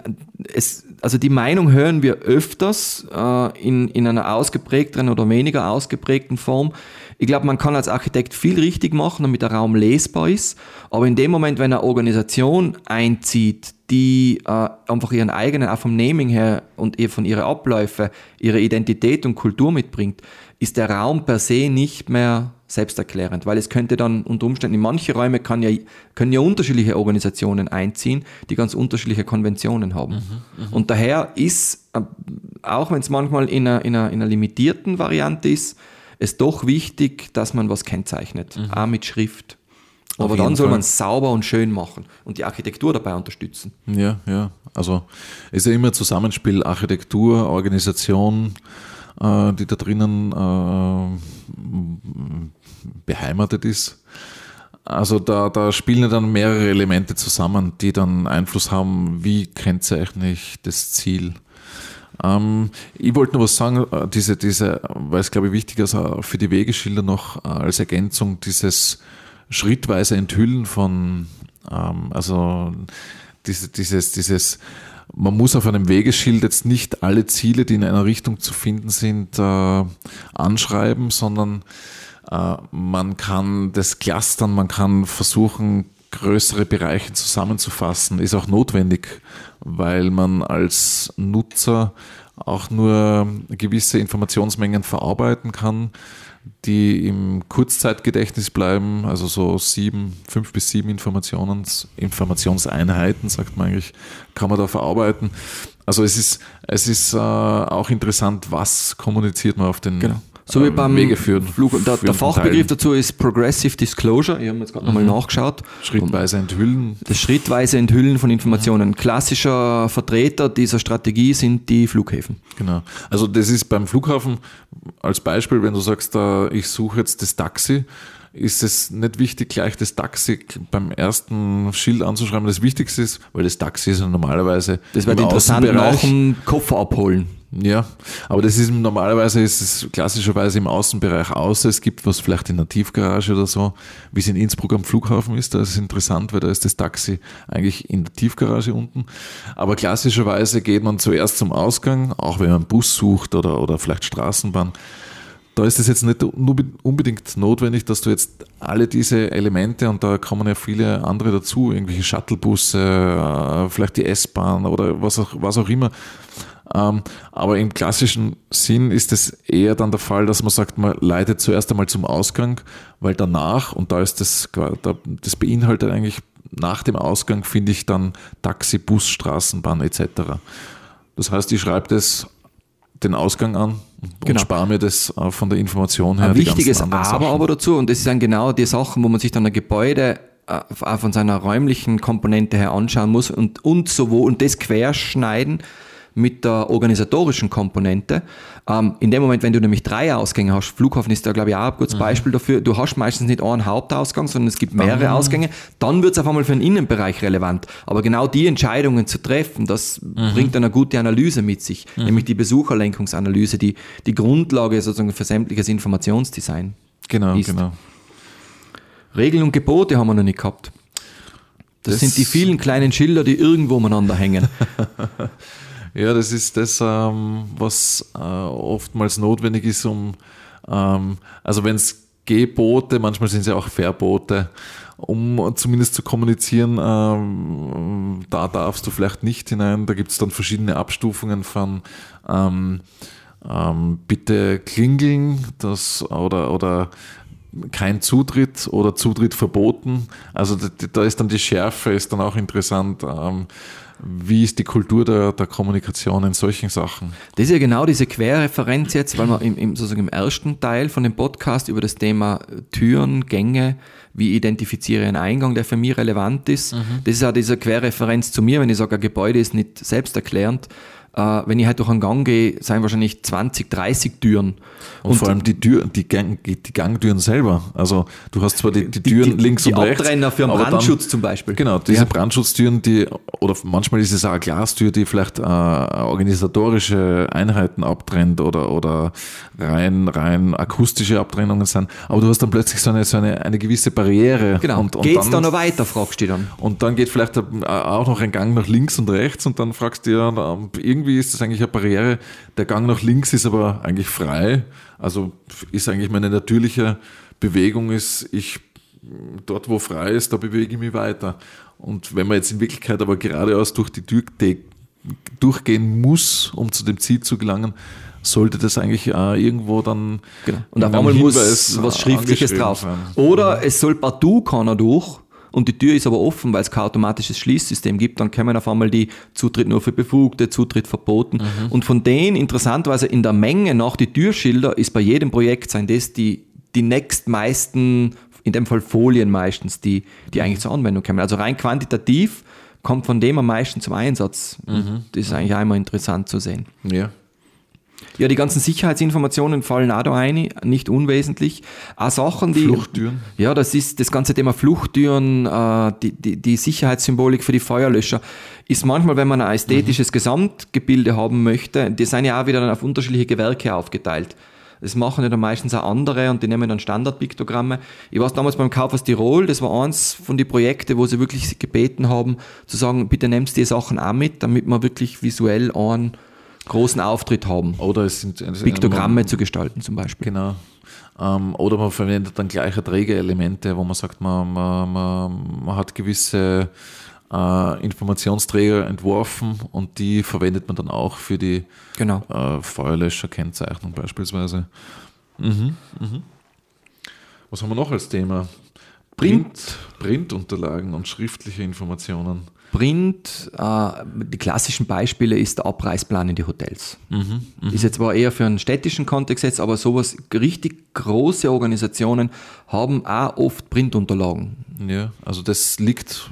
es, also die Meinung hören wir öfters äh, in, in einer ausgeprägteren oder weniger ausgeprägten Form. Ich glaube, man kann als Architekt viel richtig machen, damit der Raum lesbar ist. Aber in dem Moment, wenn eine Organisation einzieht, die äh, einfach ihren eigenen, auch vom Naming her und von ihre Abläufe, ihre Identität und Kultur mitbringt, ist der Raum per se nicht mehr selbsterklärend, weil es könnte dann unter Umständen in manche Räume kann ja, können ja unterschiedliche Organisationen einziehen, die ganz unterschiedliche Konventionen haben. Und daher ist, äh, auch wenn es manchmal in einer, in, einer, in einer limitierten Variante ist, es doch wichtig, dass man was kennzeichnet, auch mit Schrift. Aber dann soll man es sauber und schön machen und die Architektur dabei unterstützen. Ja, ja. Also ist ja immer Zusammenspiel Architektur, Organisation, äh, die da drinnen äh, beheimatet ist. Also da, da spielen dann mehrere Elemente zusammen, die dann Einfluss haben, wie kennzeichne ich das Ziel. Ähm, ich wollte nur was sagen, äh, diese, diese, weil es glaube ich wichtig ist, für die Wegeschilder noch äh, als Ergänzung dieses schrittweise Enthüllen von, ähm, also diese, dieses, dieses, man muss auf einem Wegeschild jetzt nicht alle Ziele, die in einer Richtung zu finden sind, äh, anschreiben, sondern äh, man kann das clustern, man kann versuchen, größere Bereiche zusammenzufassen, ist auch notwendig, weil man als Nutzer auch nur gewisse Informationsmengen verarbeiten kann, die im Kurzzeitgedächtnis bleiben, also so sieben, fünf bis sieben Informations, Informationseinheiten, sagt man eigentlich, kann man da verarbeiten. Also es ist, es ist äh, auch interessant, was kommuniziert man auf den genau. So wie ähm, beim Wegeführen. Flug. Der, der Fachbegriff dazu ist Progressive Disclosure. Ich habe jetzt gerade nochmal mhm. nachgeschaut. Schrittweise enthüllen. Das schrittweise Enthüllen von Informationen. Klassischer Vertreter dieser Strategie sind die Flughäfen. Genau. Also das ist beim Flughafen als Beispiel, wenn du sagst, ich suche jetzt das Taxi, ist es nicht wichtig, gleich das Taxi beim ersten Schild anzuschreiben. Das Wichtigste ist, weil das Taxi ist ja normalerweise. Das wird interessant nach dem Koffer abholen. Ja, aber das ist normalerweise ist es klassischerweise im Außenbereich außer es gibt was vielleicht in der Tiefgarage oder so, wie es in Innsbruck am Flughafen ist. Da ist es interessant, weil da ist das Taxi eigentlich in der Tiefgarage unten. Aber klassischerweise geht man zuerst zum Ausgang, auch wenn man einen Bus sucht oder, oder vielleicht Straßenbahn. Da ist es jetzt nicht unbedingt notwendig, dass du jetzt alle diese Elemente, und da kommen ja viele andere dazu, irgendwelche Shuttlebusse, äh, vielleicht die S-Bahn oder was auch, was auch immer, ähm, aber im klassischen Sinn ist es eher dann der Fall, dass man sagt, man leitet zuerst einmal zum Ausgang, weil danach, und da ist das, das beinhaltet eigentlich nach dem Ausgang, finde ich dann Taxi, Bus, Straßenbahn etc. Das heißt, ich schreibe das den Ausgang an und genau. spare mir das äh, von der Information her. Ein wichtiges Aber Sachen. aber dazu, und das sind genau die Sachen, wo man sich dann ein Gebäude äh, auch von seiner räumlichen Komponente her anschauen muss und, und sowohl und das querschneiden mit der organisatorischen Komponente. Ähm, in dem Moment, wenn du nämlich drei Ausgänge hast, Flughafen ist da, glaube ich, auch ein gutes mhm. Beispiel dafür, du hast meistens nicht einen Hauptausgang, sondern es gibt mehrere mhm. Ausgänge, dann wird es auf einmal für den Innenbereich relevant. Aber genau die Entscheidungen zu treffen, das mhm. bringt eine gute Analyse mit sich, mhm. nämlich die Besucherlenkungsanalyse, die die Grundlage sozusagen für sämtliches Informationsdesign genau, ist. Genau. Regeln und Gebote haben wir noch nicht gehabt. Das, das sind die vielen kleinen Schilder, die irgendwo umeinander hängen. Ja, das ist das, ähm, was äh, oftmals notwendig ist, um, ähm, also wenn es Gebote, manchmal sind es ja auch Verbote, um zumindest zu kommunizieren, ähm, da darfst du vielleicht nicht hinein. Da gibt es dann verschiedene Abstufungen von ähm, ähm, bitte klingeln das, oder, oder kein Zutritt oder Zutritt verboten. Also da, da ist dann die Schärfe, ist dann auch interessant. Ähm, wie ist die Kultur der, der, Kommunikation in solchen Sachen? Das ist ja genau diese Querreferenz jetzt, weil wir im, im, sozusagen im ersten Teil von dem Podcast über das Thema Türen, Gänge, wie identifiziere ich einen Eingang, der für mich relevant ist. Mhm. Das ist ja diese Querreferenz zu mir, wenn ich sage, ein Gebäude ist nicht selbsterklärend, äh, wenn ich halt durch einen Gang gehe, sind wahrscheinlich 20, 30 Türen. Und, und vor allem die Tür, die, Gang, die Gangtüren selber. Also du hast zwar die, die Türen die, links und rechts. Abtrenner für einen Brandschutz dann, zum Beispiel. Genau, diese ja. Brandschutztüren, die, oder manchmal ist es auch eine Glastür, die vielleicht äh, organisatorische Einheiten abtrennt oder, oder rein, rein akustische Abtrennungen sind. Aber du hast dann plötzlich so eine, so eine, eine gewisse Barriere. Genau. Und, und Geht es da noch weiter, fragst du dann. Und dann geht vielleicht auch noch ein Gang nach links und rechts und dann fragst du ja, irgendwie irgendwie ist das eigentlich eine Barriere. Der Gang nach links ist aber eigentlich frei. Also ist eigentlich meine natürliche Bewegung ist, ich dort wo frei ist, da bewege ich mich weiter. Und wenn man jetzt in Wirklichkeit aber geradeaus durch die Tür durchgehen muss, um zu dem Ziel zu gelangen, sollte das eigentlich äh, irgendwo dann. Genau. Und auf einmal muss was Schriftliches drauf. Sein. Oder es soll partout keiner durch und die Tür ist aber offen, weil es kein automatisches Schließsystem gibt, dann kommen auf einmal die Zutritt nur für Befugte, Zutritt verboten. Mhm. Und von denen, interessanterweise in der Menge nach die Türschilder, ist bei jedem Projekt sein das die, die nächstmeisten, in dem Fall Folien meistens, die, die eigentlich zur Anwendung kommen. Also rein quantitativ kommt von dem am meisten zum Einsatz. Mhm. Das ist eigentlich einmal interessant zu sehen. Ja. Ja, die ganzen Sicherheitsinformationen fallen auch da ein, nicht unwesentlich. Auch Sachen, die. Fluchttüren. Ja, das ist das ganze Thema Fluchttüren, äh, die, die, die Sicherheitssymbolik für die Feuerlöscher, ist manchmal, wenn man ein ästhetisches Gesamtgebilde haben möchte, die sind ja auch wieder dann auf unterschiedliche Gewerke aufgeteilt. Das machen ja dann meistens auch andere und die nehmen dann Standardpiktogramme. Ich war damals beim Kaufhaus Tirol, das war eins von den Projekten, wo sie wirklich gebeten haben, zu sagen, bitte nehmt die Sachen auch mit, damit man wirklich visuell einen großen Auftritt haben. Oder es sind Piktogramme zu gestalten zum Beispiel. Genau. Ähm, oder man verwendet dann gleiche Trägerelemente, wo man sagt, man, man, man, man hat gewisse äh, Informationsträger entworfen und die verwendet man dann auch für die Genau. äh, Feuerlöscherkennzeichnung beispielsweise. Mhm, mhm. Was haben wir noch als Thema? Print, Printunterlagen und schriftliche Informationen. Print, äh, die klassischen Beispiele ist der Abreißplan in die Hotels. Ist jetzt zwar eher für einen städtischen Kontext jetzt, aber sowas, richtig große Organisationen haben auch oft Printunterlagen. Ja, also das liegt,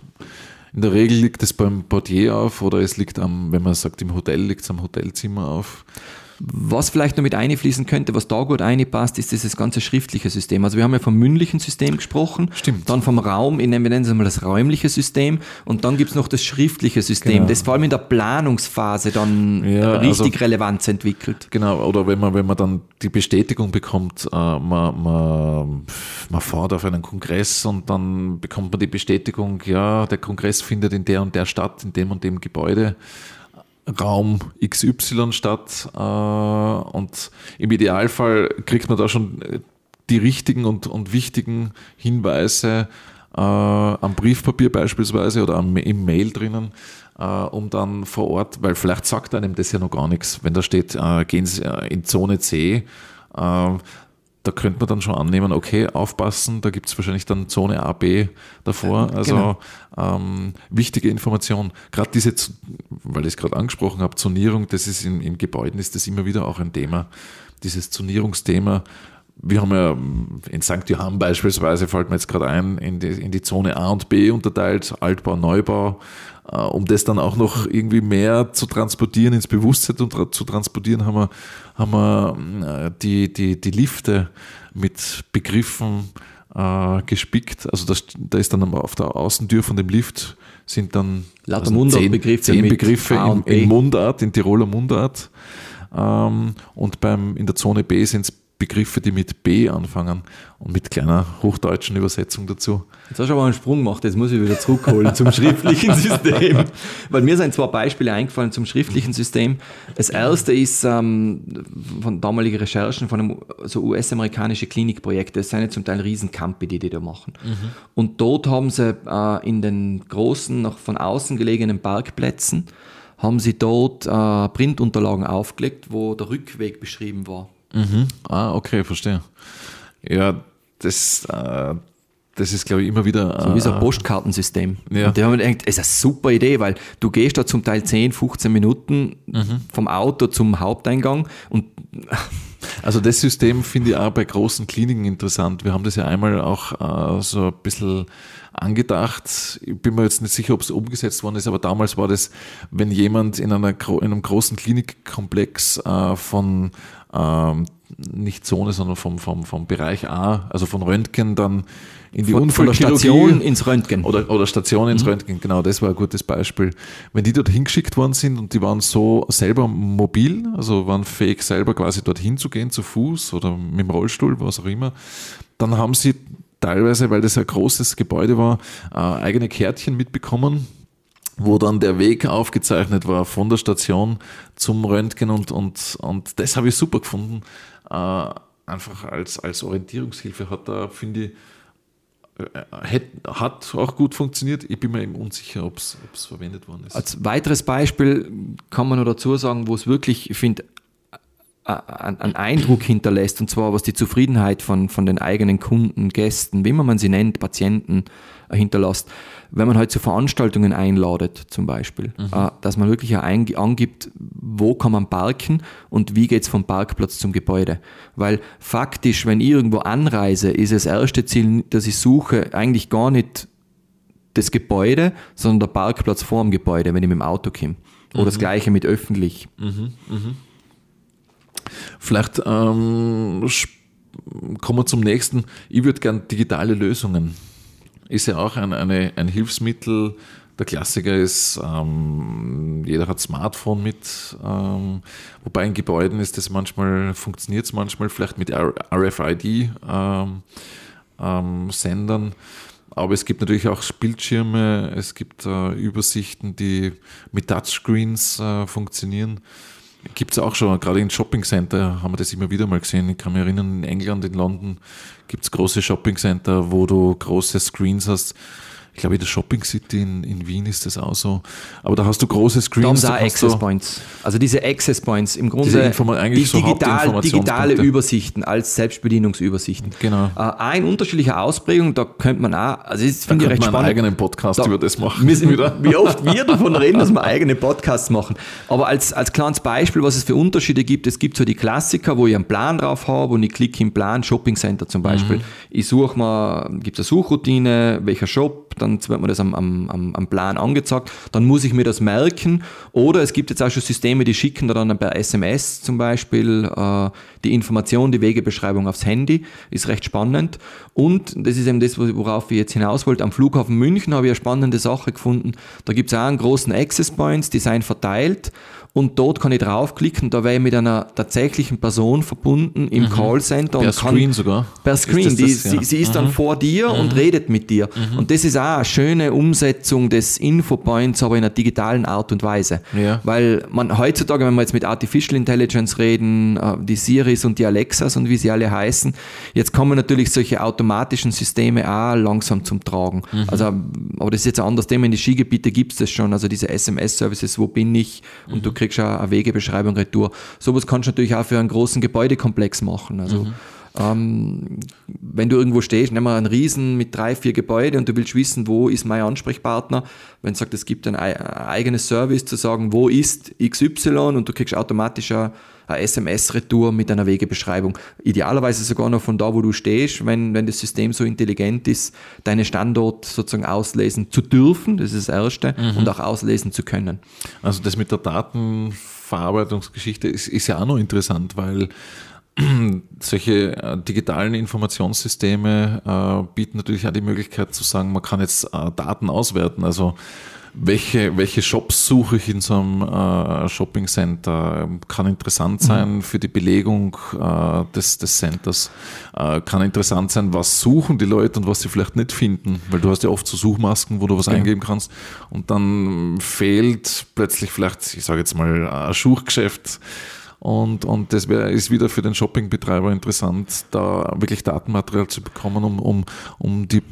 in der Regel liegt es beim Portier auf oder es liegt am, wenn man sagt im Hotel, liegt es am Hotelzimmer auf. Was vielleicht noch mit einfließen könnte, was da gut einpasst, ist dieses ganze schriftliche System. Also wir haben ja vom mündlichen System gesprochen, Stimmt. dann vom Raum, wir nennen es mal das räumliche System und dann gibt es noch das schriftliche System, Genau. das vor allem in der Planungsphase dann Ja, richtig also- Relevanz entwickelt. Genau, oder wenn man, wenn man dann die Bestätigung bekommt, äh, man, man, man fährt auf einen Kongress und dann bekommt man die Bestätigung, ja, der Kongress findet in der und der Stadt, in dem und dem Gebäude. Raum XY statt äh, und im Idealfall kriegt man da schon die richtigen und, und wichtigen Hinweise äh, am Briefpapier beispielsweise oder am, im Mail drinnen, äh, um dann vor Ort, weil vielleicht sagt einem das ja noch gar nichts, wenn da steht, äh, gehen Sie äh, in Zone C, da könnte man dann schon annehmen, okay, aufpassen, da gibt es wahrscheinlich dann Zone A, B davor. Also Genau. ähm, wichtige Information. Gerade diese, weil ich es gerade angesprochen habe, Zonierung, das ist in, in Gebäuden ist das immer wieder auch ein Thema. Dieses Zonierungsthema. Wir haben ja in St. Johann beispielsweise, fällt mir jetzt gerade ein, in die, in die Zone A und B unterteilt, Altbau, Neubau, äh, um das dann auch noch irgendwie mehr zu transportieren, ins Bewusstsein und tra zu transportieren, haben wir, haben wir äh, die, die, die Lifte mit Begriffen äh, gespickt. Also das, da ist dann auf der Außentür von dem Lift sind dann Lauter zehn, Mundartbegriffe zehn Begriffe in, in Mundart, in Tiroler Mundart. Ähm, und beim, in der Zone B sind es Begriffe, die mit B anfangen und mit kleiner hochdeutschen Übersetzung dazu. Jetzt hast du aber einen Sprung gemacht, jetzt muss ich wieder zurückholen zum schriftlichen System. Weil mir sind zwei Beispiele eingefallen zum schriftlichen System. Das erste ist ähm, von damaligen Recherchen von einem so US-amerikanische Klinikprojekte. Das sind ja zum Teil Riesencampi, die die da machen. Und dort haben sie äh, in den großen, noch von außen gelegenen Parkplätzen, haben sie dort äh, Printunterlagen aufgelegt, wo der Rückweg beschrieben war. Ah, okay, verstehe. Ja, das, äh, das ist, glaube ich, immer wieder. So wie so ein äh, Postkartensystem. Ja. Und die haben gedacht, es ist eine super Idee, weil du gehst da zum Teil 10, 15 Minuten Mhm. vom Auto zum Haupteingang und Also das System finde ich auch bei großen Kliniken interessant. Wir haben das ja einmal auch äh, so ein bisschen angedacht. Ich bin mir jetzt nicht sicher, ob es umgesetzt worden ist, aber damals war das, wenn jemand in, einer, in einem großen Klinikkomplex äh, von ähm, nicht Zone, sondern vom, vom, vom Bereich A, also von Röntgen dann in die von, von der Unfallchirurgie Station ins Röntgen. oder, oder Station ins Röntgen, genau, das war ein gutes Beispiel. Wenn die dort hingeschickt worden sind und die waren so selber mobil, also waren fähig selber quasi dorthin zu gehen, zu Fuß oder mit dem Rollstuhl, was auch immer, dann haben sie teilweise, weil das ein großes Gebäude war, äh, eigene Kärtchen mitbekommen, wo dann der Weg aufgezeichnet war von der Station zum Röntgen und, und, und das habe ich super gefunden. Äh, einfach als, als Orientierungshilfe hat da, finde ich, äh, hat auch gut funktioniert. Ich bin mir eben unsicher, ob es verwendet worden ist. Als weiteres Beispiel kann man noch dazu sagen, wo es wirklich, ich finde, einen einen Eindruck hinterlässt, und zwar was die Zufriedenheit von, von den eigenen Kunden, Gästen, wie immer man sie nennt, Patienten äh, hinterlässt. Wenn man halt zu Veranstaltungen einladet, zum Beispiel, äh, dass man wirklich angibt, wo kann man parken und wie geht's vom Parkplatz zum Gebäude. Weil faktisch, wenn ich irgendwo anreise, ist das erste Ziel, das ich suche, eigentlich gar nicht das Gebäude, sondern der Parkplatz vor dem Gebäude, wenn ich mit dem Auto komme. Oder das gleiche mit öffentlich. Vielleicht ähm, kommen wir zum nächsten. Ich würde gern digitale Lösungen. Ist ja auch ein, eine, ein Hilfsmittel. Der Klassiker ist, ähm, jeder hat Smartphone mit, ähm, wobei in Gebäuden ist das manchmal, funktioniert es manchmal vielleicht mit RFID-Sendern. Ähm, aber es gibt natürlich auch Bildschirme, es gibt äh, Übersichten, die mit Touchscreens äh, funktionieren. Gibt es auch schon, gerade in Shopping Center haben wir das immer wieder mal gesehen. Ich kann mich erinnern, in England, in London gibt es große Shopping Center, wo du große Screens hast ich glaube, in der Shopping City in, in Wien ist das auch so. Aber da hast du große Screens. Da haben Access Points. Also diese Access Points im Grunde die so digital, digitale Übersichten als Selbstbedienungsübersichten. Genau. Äh, ein unterschiedliche Ausprägung, da könnte man auch, also das finde ich recht spannend. einen eigenen Podcast da, über das machen. Müssen, wie oft wir davon reden, dass wir eigene Podcasts machen. Aber als, als kleines Beispiel, was es für Unterschiede gibt, es gibt so die Klassiker, wo ich einen Plan drauf habe und ich klicke im Plan, Shopping Center zum Beispiel. Mhm. Ich suche mal, gibt es eine Suchroutine, welcher Shop, dann dann wird mir das am, am, am Plan angezeigt, dann muss ich mir das merken. Oder es gibt jetzt auch schon Systeme, die schicken dann per SMS zum Beispiel äh, die Information, die Wegebeschreibung aufs Handy, ist recht spannend. Und das ist eben das, worauf ich jetzt hinaus wollte. Am Flughafen München habe ich eine spannende Sache gefunden. Da gibt es auch einen großen Access Points, die sind verteilt und dort kann ich draufklicken, da wäre ich mit einer tatsächlichen Person verbunden im mhm. Callcenter. Per Screen sogar? Per Screen. Die, das, ja. sie, sie, ist mhm. dann vor dir mhm. und redet mit dir. Mhm. Und das ist auch eine schöne Umsetzung des Infopoints, aber in einer digitalen Art und Weise. Ja. Weil man heutzutage, wenn wir jetzt mit Artificial Intelligence reden, äh, die Siris und die Alexas und wie sie alle heißen, jetzt kommen natürlich solche automatischen Systeme auch langsam zum Tragen. Mhm. Also, aber das ist jetzt ein anderes Thema. In den Skigebieten gibt es das schon, also diese SMS-Services, wo bin ich und du kriegst kriegst du eine Wegebeschreibung retour. Sowas kannst du natürlich auch für einen großen Gebäudekomplex machen. Also mhm. ähm, wenn du irgendwo stehst, nehmen wir einen Riesen mit drei, vier Gebäuden und du willst wissen, wo ist mein Ansprechpartner, wenn du sagst, es gibt ein eigenes Service, zu sagen, wo ist XY und du kriegst automatisch eine eine SMS-Retour mit einer Wegebeschreibung. Idealerweise sogar noch von da, wo du stehst, wenn, wenn das System so intelligent ist, deinen Standort sozusagen auslesen zu dürfen, das ist das Erste, mhm. und auch auslesen zu können. Also das mit der Datenverarbeitungsgeschichte ist, ist ja auch noch interessant, weil solche äh, digitalen Informationssysteme äh, bieten natürlich auch die Möglichkeit zu sagen, man kann jetzt äh, Daten auswerten. Also welche, welche Shops suche ich in so einem äh, Shopping Center? Kann interessant sein mhm. für die Belegung äh, des, des Centers. Äh, kann interessant sein, was suchen die Leute und was sie vielleicht nicht finden, weil du hast ja oft so Suchmasken, wo du was genau. eingeben kannst und dann fehlt plötzlich vielleicht, ich sage jetzt mal, ein Schuhgeschäft. Und, und das wär, ist wieder für den Shoppingbetreiber interessant, da wirklich Datenmaterial zu bekommen, um, um, um die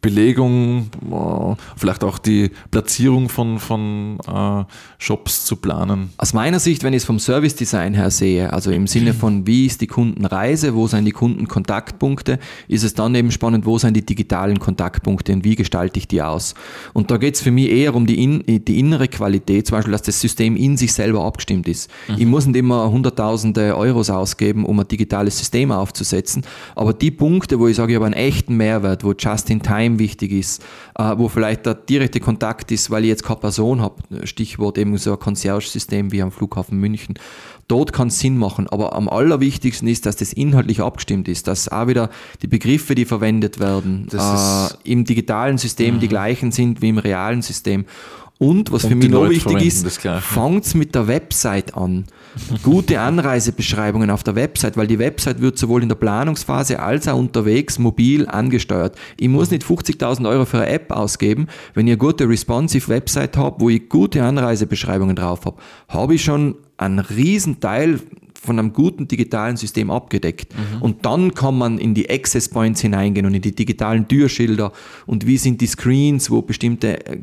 Belegung, äh, vielleicht auch die Platzierung von, von äh, Shops zu planen? Aus meiner Sicht, wenn ich es vom Service Design her sehe, also im Sinne von wie ist die Kundenreise, wo sind die Kundenkontaktpunkte, ist es dann eben spannend, wo sind die digitalen Kontaktpunkte und wie gestalte ich die aus. Und da geht es für mich eher um die, in, die innere Qualität, zum Beispiel, dass das System in sich selber abgestimmt ist. Mhm. Ich muss nicht immer hunderttausende Euros ausgeben, um ein digitales System aufzusetzen, aber die Punkte, wo ich sage, ich habe einen echten Mehrwert, wo Just in Time wichtig ist, äh, wo vielleicht der direkte Kontakt ist, weil ich jetzt keine Person habe, Stichwort eben so ein Concierge-System wie am Flughafen München. Dort kann es Sinn machen, aber am allerwichtigsten ist, dass das inhaltlich abgestimmt ist, dass auch wieder die Begriffe, die verwendet werden, äh, im digitalen System mhm. die gleichen sind wie im realen System. Und was und für mich noch wichtig ist, fangt mit der Website an. Gute Anreisebeschreibungen auf der Website, weil die Website wird sowohl in der Planungsphase als auch unterwegs mobil angesteuert. Ich muss nicht 50.000 Euro für eine App ausgeben. Wenn ich eine gute responsive Website habe, wo ich gute Anreisebeschreibungen drauf habe, habe ich schon einen riesen Teil von einem guten digitalen System abgedeckt. Mhm. Und dann kann man in die Access Points hineingehen und in die digitalen Türschilder und wie sind die Screens, wo bestimmte, äh,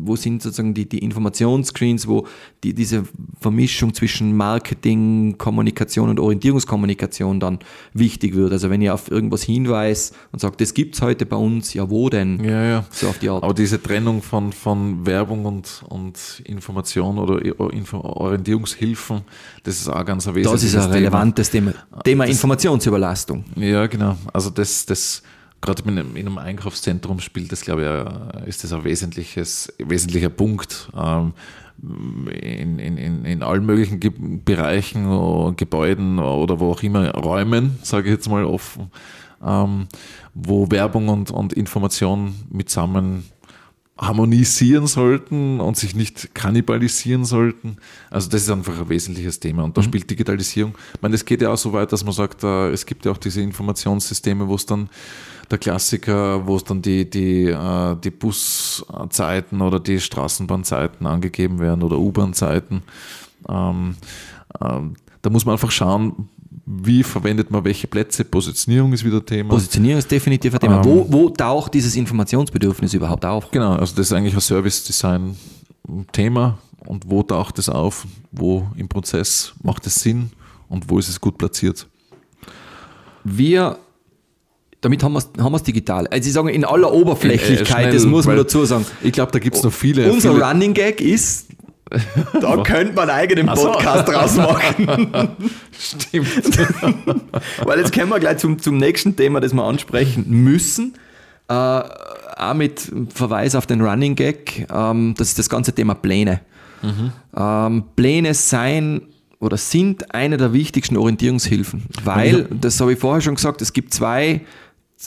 wo sind sozusagen die, die Informationsscreens, wo die, diese Vermischung zwischen Marketing, Kommunikation und Orientierungskommunikation dann wichtig wird. Also wenn ich auf irgendwas hinweise und sage, das gibt es heute bei uns, ja wo denn? Ja, ja. So auf die Art. Aber diese Trennung von, von Werbung und, und Information oder Orientierungshilfen, das ist auch ganz wesentlich das ist ein relevantes Thema. Thema, Thema Informationsüberlastung. Ja, genau. Also das, das gerade in einem, in Einkaufszentrum spielt das, glaube ich, ist das ein wesentliches, wesentlicher Punkt. Ähm, in, in, in allen möglichen Ge Bereichen, Gebäuden oder wo auch immer, Räumen, sage ich jetzt mal offen, ähm, wo Werbung und, und Information mit zusammen harmonisieren sollten und sich nicht kannibalisieren sollten. Also das ist einfach ein wesentliches Thema und da mhm. spielt Digitalisierung. Ich meine, es geht ja auch so weit, dass man sagt, äh, es gibt ja auch diese Informationssysteme, wo es dann der Klassiker, wo es dann die, die, äh, die Buszeiten oder die Straßenbahnzeiten angegeben werden oder U-Bahn-Zeiten. Ähm, ähm, da muss man einfach schauen, wie verwendet man welche Plätze? Positionierung ist wieder Thema. Positionierung ist definitiv ein Thema. Ähm, wo, wo taucht dieses Informationsbedürfnis überhaupt auf? Genau, also das ist eigentlich ein Service-Design-Thema. Und wo taucht es auf? Wo im Prozess macht es Sinn? Und wo ist es gut platziert? Wir damit haben wir es haben digital. Also ich sage in aller Oberflächlichkeit, äh, schnell, das muss man dazu sagen. Ich glaube, da gibt es noch viele. Unser viele Running Gag ist, da könnte man einen eigenen Podcast so. draus machen. Stimmt. Weil jetzt kommen wir gleich zum, zum nächsten Thema, das wir ansprechen müssen. Äh, auch mit Verweis auf den Running Gag. Ähm, das ist das ganze Thema Pläne. Mhm. Ähm, Pläne sein oder sind eine der wichtigsten Orientierungshilfen, weil, das habe ich vorher schon gesagt, es gibt zwei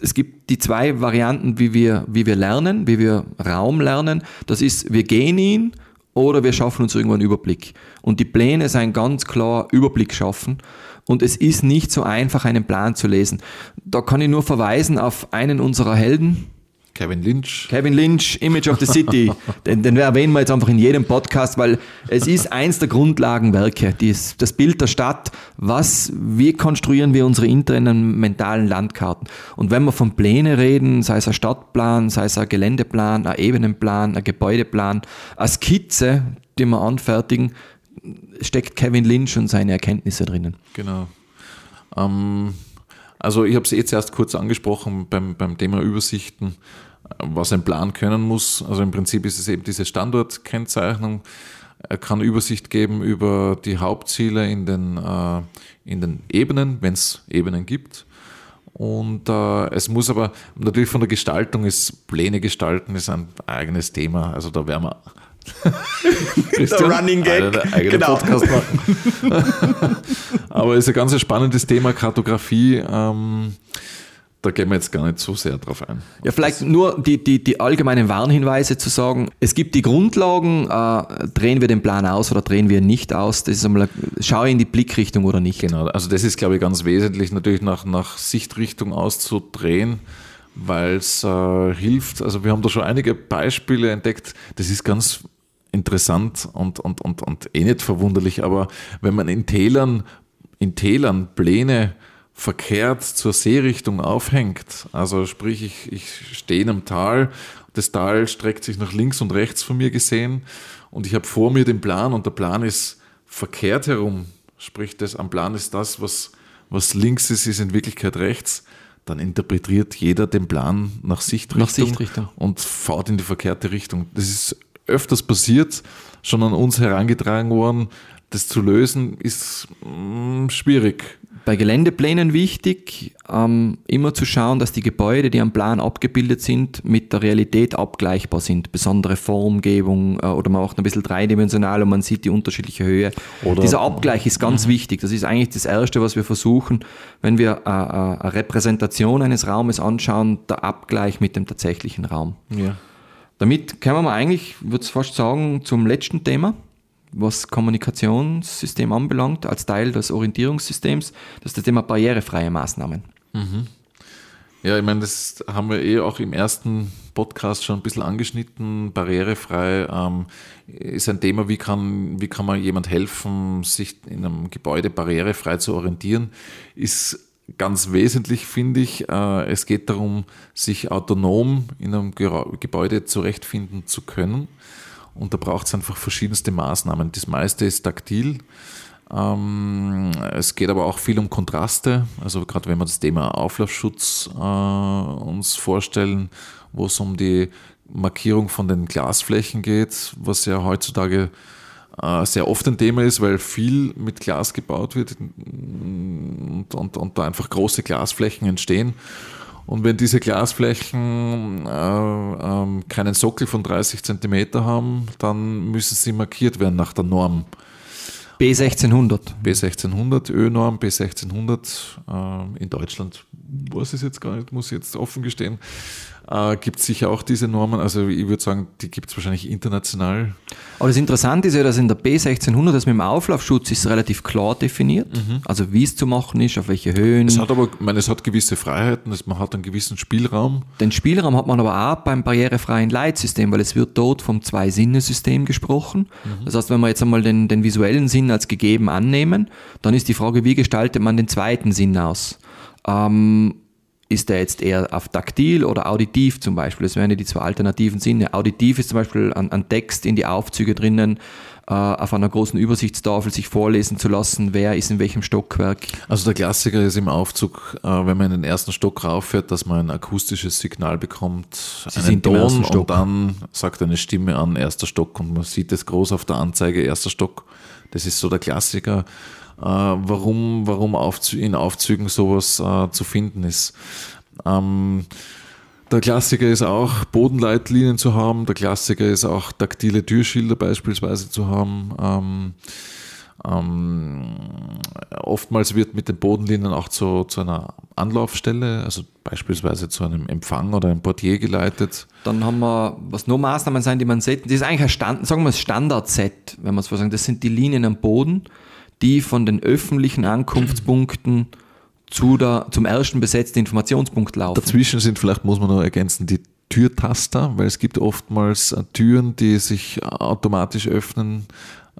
es gibt die zwei Varianten, wie wir, wie wir lernen, wie wir Raum lernen. Das ist, wir gehen ihn oder wir schaffen uns irgendwo einen Überblick. Und die Pläne sind ganz klar Überblick schaffen. Und es ist nicht so einfach, einen Plan zu lesen. Da kann ich nur verweisen auf einen unserer Helden, Kevin Lynch. Kevin Lynch, Image of the City. den, den erwähnen wir jetzt einfach in jedem Podcast, weil es ist eins der Grundlagenwerke, dies, das Bild der Stadt, was, wie konstruieren wir unsere internen mentalen Landkarten. Und wenn wir von Pläne reden, sei es ein Stadtplan, sei es ein Geländeplan, ein Ebenenplan, ein Gebäudeplan, eine Skizze, die wir anfertigen, steckt Kevin Lynch und seine Erkenntnisse drinnen. Genau. Ähm also ich habe es jetzt erst kurz angesprochen beim, beim Thema Übersichten, was ein Plan können muss. Also im Prinzip ist es eben diese Standortkennzeichnung. Er kann Übersicht geben über die Hauptziele in den, äh, in den Ebenen, wenn es Ebenen gibt. Und äh, es muss aber natürlich von der Gestaltung ist Pläne gestalten ist ein eigenes Thema. Also da werden wir der Running Gag. genau. Podcast machen. Aber es ist ein ganz spannendes Thema, Kartografie. Ähm, da gehen wir jetzt gar nicht so sehr drauf ein. Ja, vielleicht nur die, die, die allgemeinen Warnhinweise zu sagen. Es gibt die Grundlagen, äh, drehen wir den Plan aus oder drehen wir ihn nicht aus. Das ist einmal, schaue in die Blickrichtung oder nicht. Genau, also das ist, glaube ich, ganz wesentlich, natürlich nach, nach Sichtrichtung auszudrehen weil es äh, hilft. Also wir haben da schon einige Beispiele entdeckt. Das ist ganz interessant und, und, und, und eh nicht verwunderlich, aber wenn man in Tälern, in Tälern Pläne verkehrt zur Seerichtung aufhängt, also sprich, ich, ich stehe in einem Tal, das Tal streckt sich nach links und rechts von mir gesehen und ich habe vor mir den Plan und der Plan ist verkehrt herum, sprich, das am Plan ist das, was, was links ist, ist in Wirklichkeit rechts, dann interpretiert jeder den Plan nach Sichtrichtung, nach Sichtrichtung. und fährt in die verkehrte Richtung. Das ist öfters passiert, schon an uns herangetragen worden. Das zu lösen ist mh, mm, schwierig. Bei Geländeplänen wichtig, ähm, immer zu schauen, dass die Gebäude, die am Plan abgebildet sind, mit der Realität abgleichbar sind. Besondere Formgebung äh, oder man macht ein bisschen dreidimensional und man sieht die unterschiedliche Höhe. Oder Dieser Abgleich ist ganz mhm. wichtig. Das ist eigentlich das Erste, was wir versuchen, wenn wir äh, äh, eine Repräsentation eines Raumes anschauen, der Abgleich mit dem tatsächlichen Raum. Ja. Damit kommen wir eigentlich, würde ich fast sagen, zum letzten Thema, was Kommunikationssystem anbelangt, als Teil des Orientierungssystems, das ist das Thema barrierefreie Maßnahmen. Mhm. Ja, ich meine, das haben wir eh auch im ersten Podcast schon ein bisschen angeschnitten. Barrierefrei ähm, ist ein Thema, wie kann, wie kann man jemand helfen, sich in einem Gebäude barrierefrei zu orientieren, ist ganz wesentlich, finde ich. Äh, es geht darum, sich autonom in einem Gebäude zurechtfinden zu können. Und da braucht es einfach verschiedenste Maßnahmen. Das meiste ist taktil. Ähm, es geht aber auch viel um Kontraste. Also gerade wenn wir das Thema Auflaufschutz äh, uns vorstellen, wo es um die Markierung von den Glasflächen geht, was ja heutzutage äh, sehr oft ein Thema ist, weil viel mit Glas gebaut wird und, und, und da einfach große Glasflächen entstehen. Und wenn diese Glasflächen äh, äh, keinen Sockel von 30 Zentimeter haben, dann müssen sie markiert werden nach der Norm. B1600. B1600 Ö-Norm, B1600 äh, in Deutschland, weiß ich jetzt gar nicht, muss ich jetzt offen gestehen, äh, gibt es sicher auch diese Normen. Also ich würde sagen, die gibt es wahrscheinlich international. Aber das Interessante ist ja, dass in der B1600 das mit dem Auflaufschutz ist relativ klar definiert. Mhm. Also wie es zu machen ist, auf welche Höhen. Es hat aber, ich meine, es hat gewisse Freiheiten, man hat einen gewissen Spielraum. Den Spielraum hat man aber auch beim barrierefreien Leitsystem, weil es wird dort vom Zwei-Sinne-System gesprochen. Mhm. Das heißt, wenn wir jetzt einmal den, den visuellen Sinn als gegeben annehmen, dann ist die Frage, wie gestaltet man den zweiten Sinn aus? Ähm, ist der jetzt eher auf taktil oder auditiv zum Beispiel? Das wären ja die zwei alternativen Sinne. Auditiv ist zum Beispiel ein, ein Text in die Aufzüge drinnen, äh, auf einer großen Übersichtstafel sich vorlesen zu lassen, wer ist in welchem Stockwerk. Also der Klassiker ist im Aufzug, äh, wenn man in den ersten Stock rauffährt, dass man ein akustisches Signal bekommt, Sie einen Ton und dann sagt eine Stimme an, erster Stock und man sieht es groß auf der Anzeige, erster Stock. Das ist so der Klassiker. Äh, warum, warum in Aufzügen sowas äh, zu finden ist. Ähm, der Klassiker ist auch, Bodenleitlinien zu haben. Der Klassiker ist auch, taktile Türschilder beispielsweise zu haben. Ähm, ähm, oftmals wird mit den Bodenlinien auch zu, zu einer Anlaufstelle, also beispielsweise zu einem Empfang oder einem Portier geleitet. Dann haben wir, was nur Maßnahmen sind, die man sieht, das ist eigentlich ein Stand, sagen wir Standard-Set, wenn man es so sagen. Das sind die Linien am Boden die von den öffentlichen Ankunftspunkten zu der, zum ersten besetzten Informationspunkt laufen. Dazwischen sind vielleicht, muss man noch ergänzen, die Türtaster, weil es gibt oftmals äh, Türen, die sich automatisch öffnen.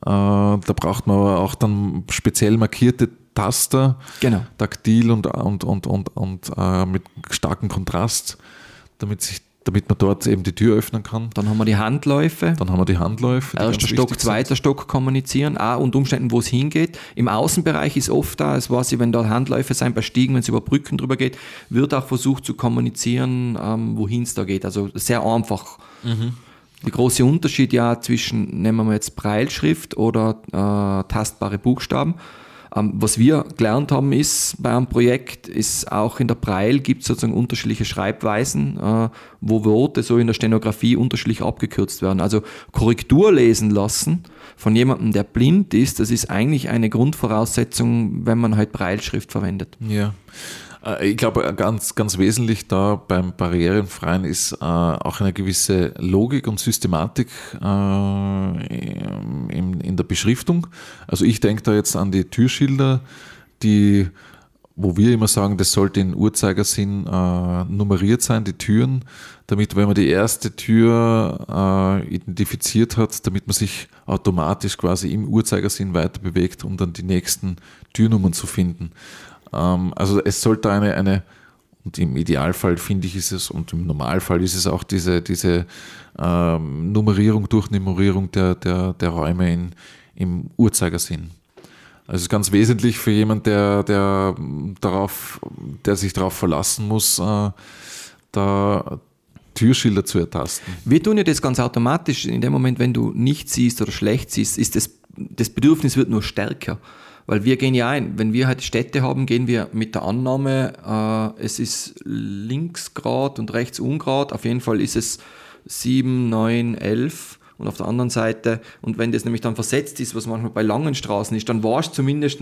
Äh, da braucht man aber auch dann speziell markierte Taster, genau. taktil und, und, und, und, und äh, mit starkem Kontrast, damit sich damit man dort eben die Tür öffnen kann. Dann haben wir die Handläufe. Dann haben wir die Handläufe. Die Erster Stock, zweiter sind. Stock kommunizieren, auch und Umständen, wo es hingeht. Im Außenbereich ist oft da, es weiß ich, wenn da Handläufe sein, bei Stiegen, wenn es über Brücken drüber geht, wird auch versucht zu kommunizieren, ähm, wohin es da geht. Also sehr einfach. Mhm. Der große Unterschied ja zwischen, nehmen wir jetzt Breilschrift oder äh, tastbare Buchstaben. Ähm, was wir gelernt haben ist bei einem Projekt, ist auch in der Breil gibt es sozusagen unterschiedliche Schreibweisen, äh, wo Worte so in der Stenografie unterschiedlich abgekürzt werden. Also Korrektur lesen lassen von jemandem, der blind ist, das ist eigentlich eine Grundvoraussetzung, wenn man halt Breilschrift verwendet. Ja. Äh, ich glaube, ganz, ganz wesentlich da beim Barrierenfreien ist äh, auch eine gewisse Logik und Systematik äh, in, der Beschriftung. Also ich denke da jetzt an die Türschilder, die wo wir immer sagen, das sollte in Uhrzeigersinn äh, nummeriert sein, die Türen, damit, wenn man die erste Tür äh, identifiziert hat, damit man sich automatisch quasi im Uhrzeigersinn weiter bewegt, um dann die nächsten Türnummern zu finden. Ähm, also es sollte eine, eine, und im Idealfall finde ich ist es, und im Normalfall ist es auch diese, diese ähm, Nummerierung, Durchnummerierung der, der, der Räume in, im Uhrzeigersinn. Also es ist ganz wesentlich für jemanden, der, der, darauf, der sich darauf verlassen muss, äh, da Türschilder zu ertasten. Wir tun ja das ganz automatisch. In dem Moment, wenn du nicht siehst oder schlecht siehst, ist das, das Bedürfnis wird nur stärker. Weil wir gehen ja ein, wenn wir halt Städte haben, gehen wir mit der Annahme, äh, es ist Linksgrad und rechts Ungrad. Auf jeden Fall ist es 7, 9, 11 und auf der anderen Seite, und wenn das nämlich dann versetzt ist, was manchmal bei langen Straßen ist, dann warst du zumindest,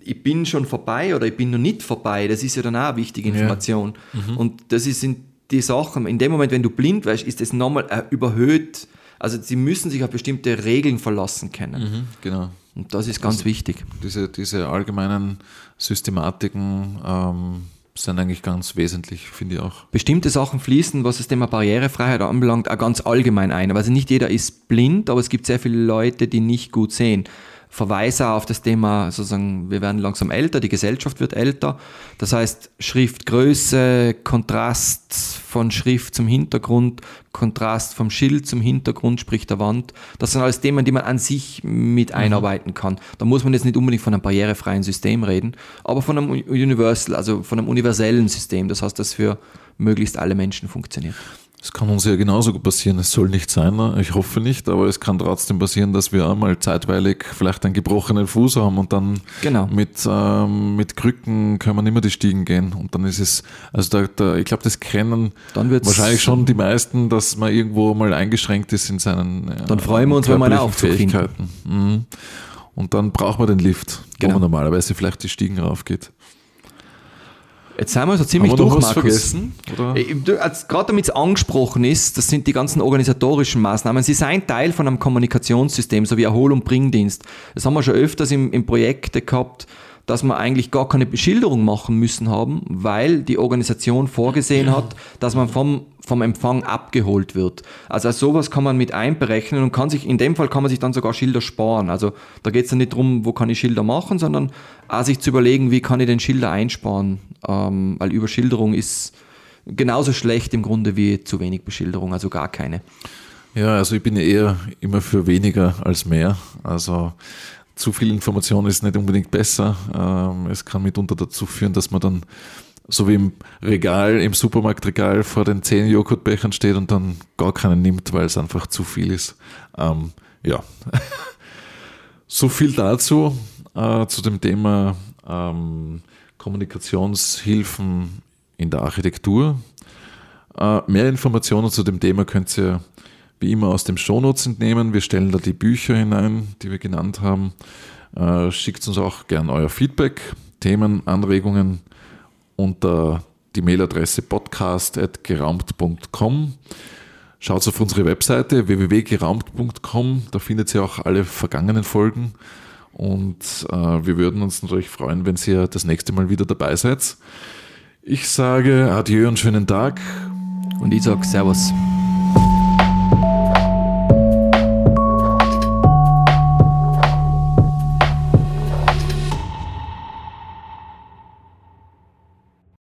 ich bin schon vorbei oder ich bin noch nicht vorbei. Das ist ja dann auch eine wichtige Information. Ja. Mhm. Und das sind die Sachen, in dem Moment, wenn du blind wärst, ist das nochmal äh, überhöht. Also sie müssen sich auf bestimmte Regeln verlassen können. Mhm, genau. Und das ist ganz also, wichtig. Diese, diese allgemeinen Systematiken ähm, sind eigentlich ganz wesentlich, finde ich auch. Bestimmte Sachen fließen, was das Thema Barrierefreiheit anbelangt, auch ganz allgemein ein. Also nicht jeder ist blind, aber es gibt sehr viele Leute, die nicht gut sehen. Verweise auf das Thema, sozusagen, wir werden langsam älter, die Gesellschaft wird älter. Das heißt, Schriftgröße, Kontrast von Schrift zum Hintergrund, Kontrast vom Schild zum Hintergrund, sprich der Wand. Das sind alles Themen, die man an sich mit mhm. einarbeiten kann. Da muss man jetzt nicht unbedingt von einem barrierefreien System reden, aber von einem Universal, also von einem universellen System. Das heißt, das für möglichst alle Menschen funktioniert. Es kann uns ja genauso gut passieren. Es soll nicht sein, ne? ich hoffe nicht, aber es kann trotzdem passieren, dass wir einmal zeitweilig vielleicht einen gebrochenen Fuß haben und dann Genau. mit, ähm, mit Krücken können wir nicht mehr die Stiegen gehen. Und dann ist es, also da, da, ich glaube, das kennen Dann wird's- wahrscheinlich schon die meisten, dass man irgendwo mal eingeschränkt ist in seinen äh, Dann freuen wir uns, wenn finden. Fähigkeiten. Mhm. Und dann braucht man den Lift, Genau. wo man normalerweise vielleicht die Stiegen raufgeht. Jetzt sind wir so ziemlich durch, Markus. vergessen? Gerade damit es angesprochen ist, das sind die ganzen organisatorischen Maßnahmen. Sie seien Teil von einem Kommunikationssystem, so wie Erhol- und Bringdienst. Das haben wir schon öfters im, im Projekte gehabt, dass wir eigentlich gar keine Beschilderung machen müssen haben, weil die Organisation vorgesehen hat, dass man vom, vom Empfang abgeholt wird. Also sowas kann man mit einberechnen und kann sich, in dem Fall kann man sich dann sogar Schilder sparen. Also da geht es dann nicht darum, wo kann ich Schilder machen, sondern auch sich zu überlegen, wie kann ich den Schilder einsparen, ähm, weil Überschilderung ist genauso schlecht im Grunde wie zu wenig Beschilderung, also gar keine. Ja, also ich bin eher immer für weniger als mehr. Also zu viel Information ist nicht unbedingt besser. Ähm, es kann mitunter dazu führen, dass man dann so wie im Regal, im Supermarktregal vor den zehn Joghurtbechern steht und dann gar keinen nimmt, weil es einfach zu viel ist. Ähm, ja, so viel dazu, äh, zu dem Thema ähm, Kommunikationshilfen in der Architektur. Äh, mehr Informationen zu dem Thema könnt ihr wie immer aus dem Shownotes entnehmen. Wir stellen da die Bücher hinein, die wir genannt haben. Äh, schickt uns auch gern euer Feedback, Themen, Anregungen unter die Mailadresse podcast.geraumt.com. Schaut auf unsere Webseite www.geraumt.com, da findet ihr auch alle vergangenen Folgen. Und äh, wir würden uns natürlich freuen, wenn ihr das nächste Mal wieder dabei seid. Ich sage Adieu und schönen Tag. Und ich sage Servus.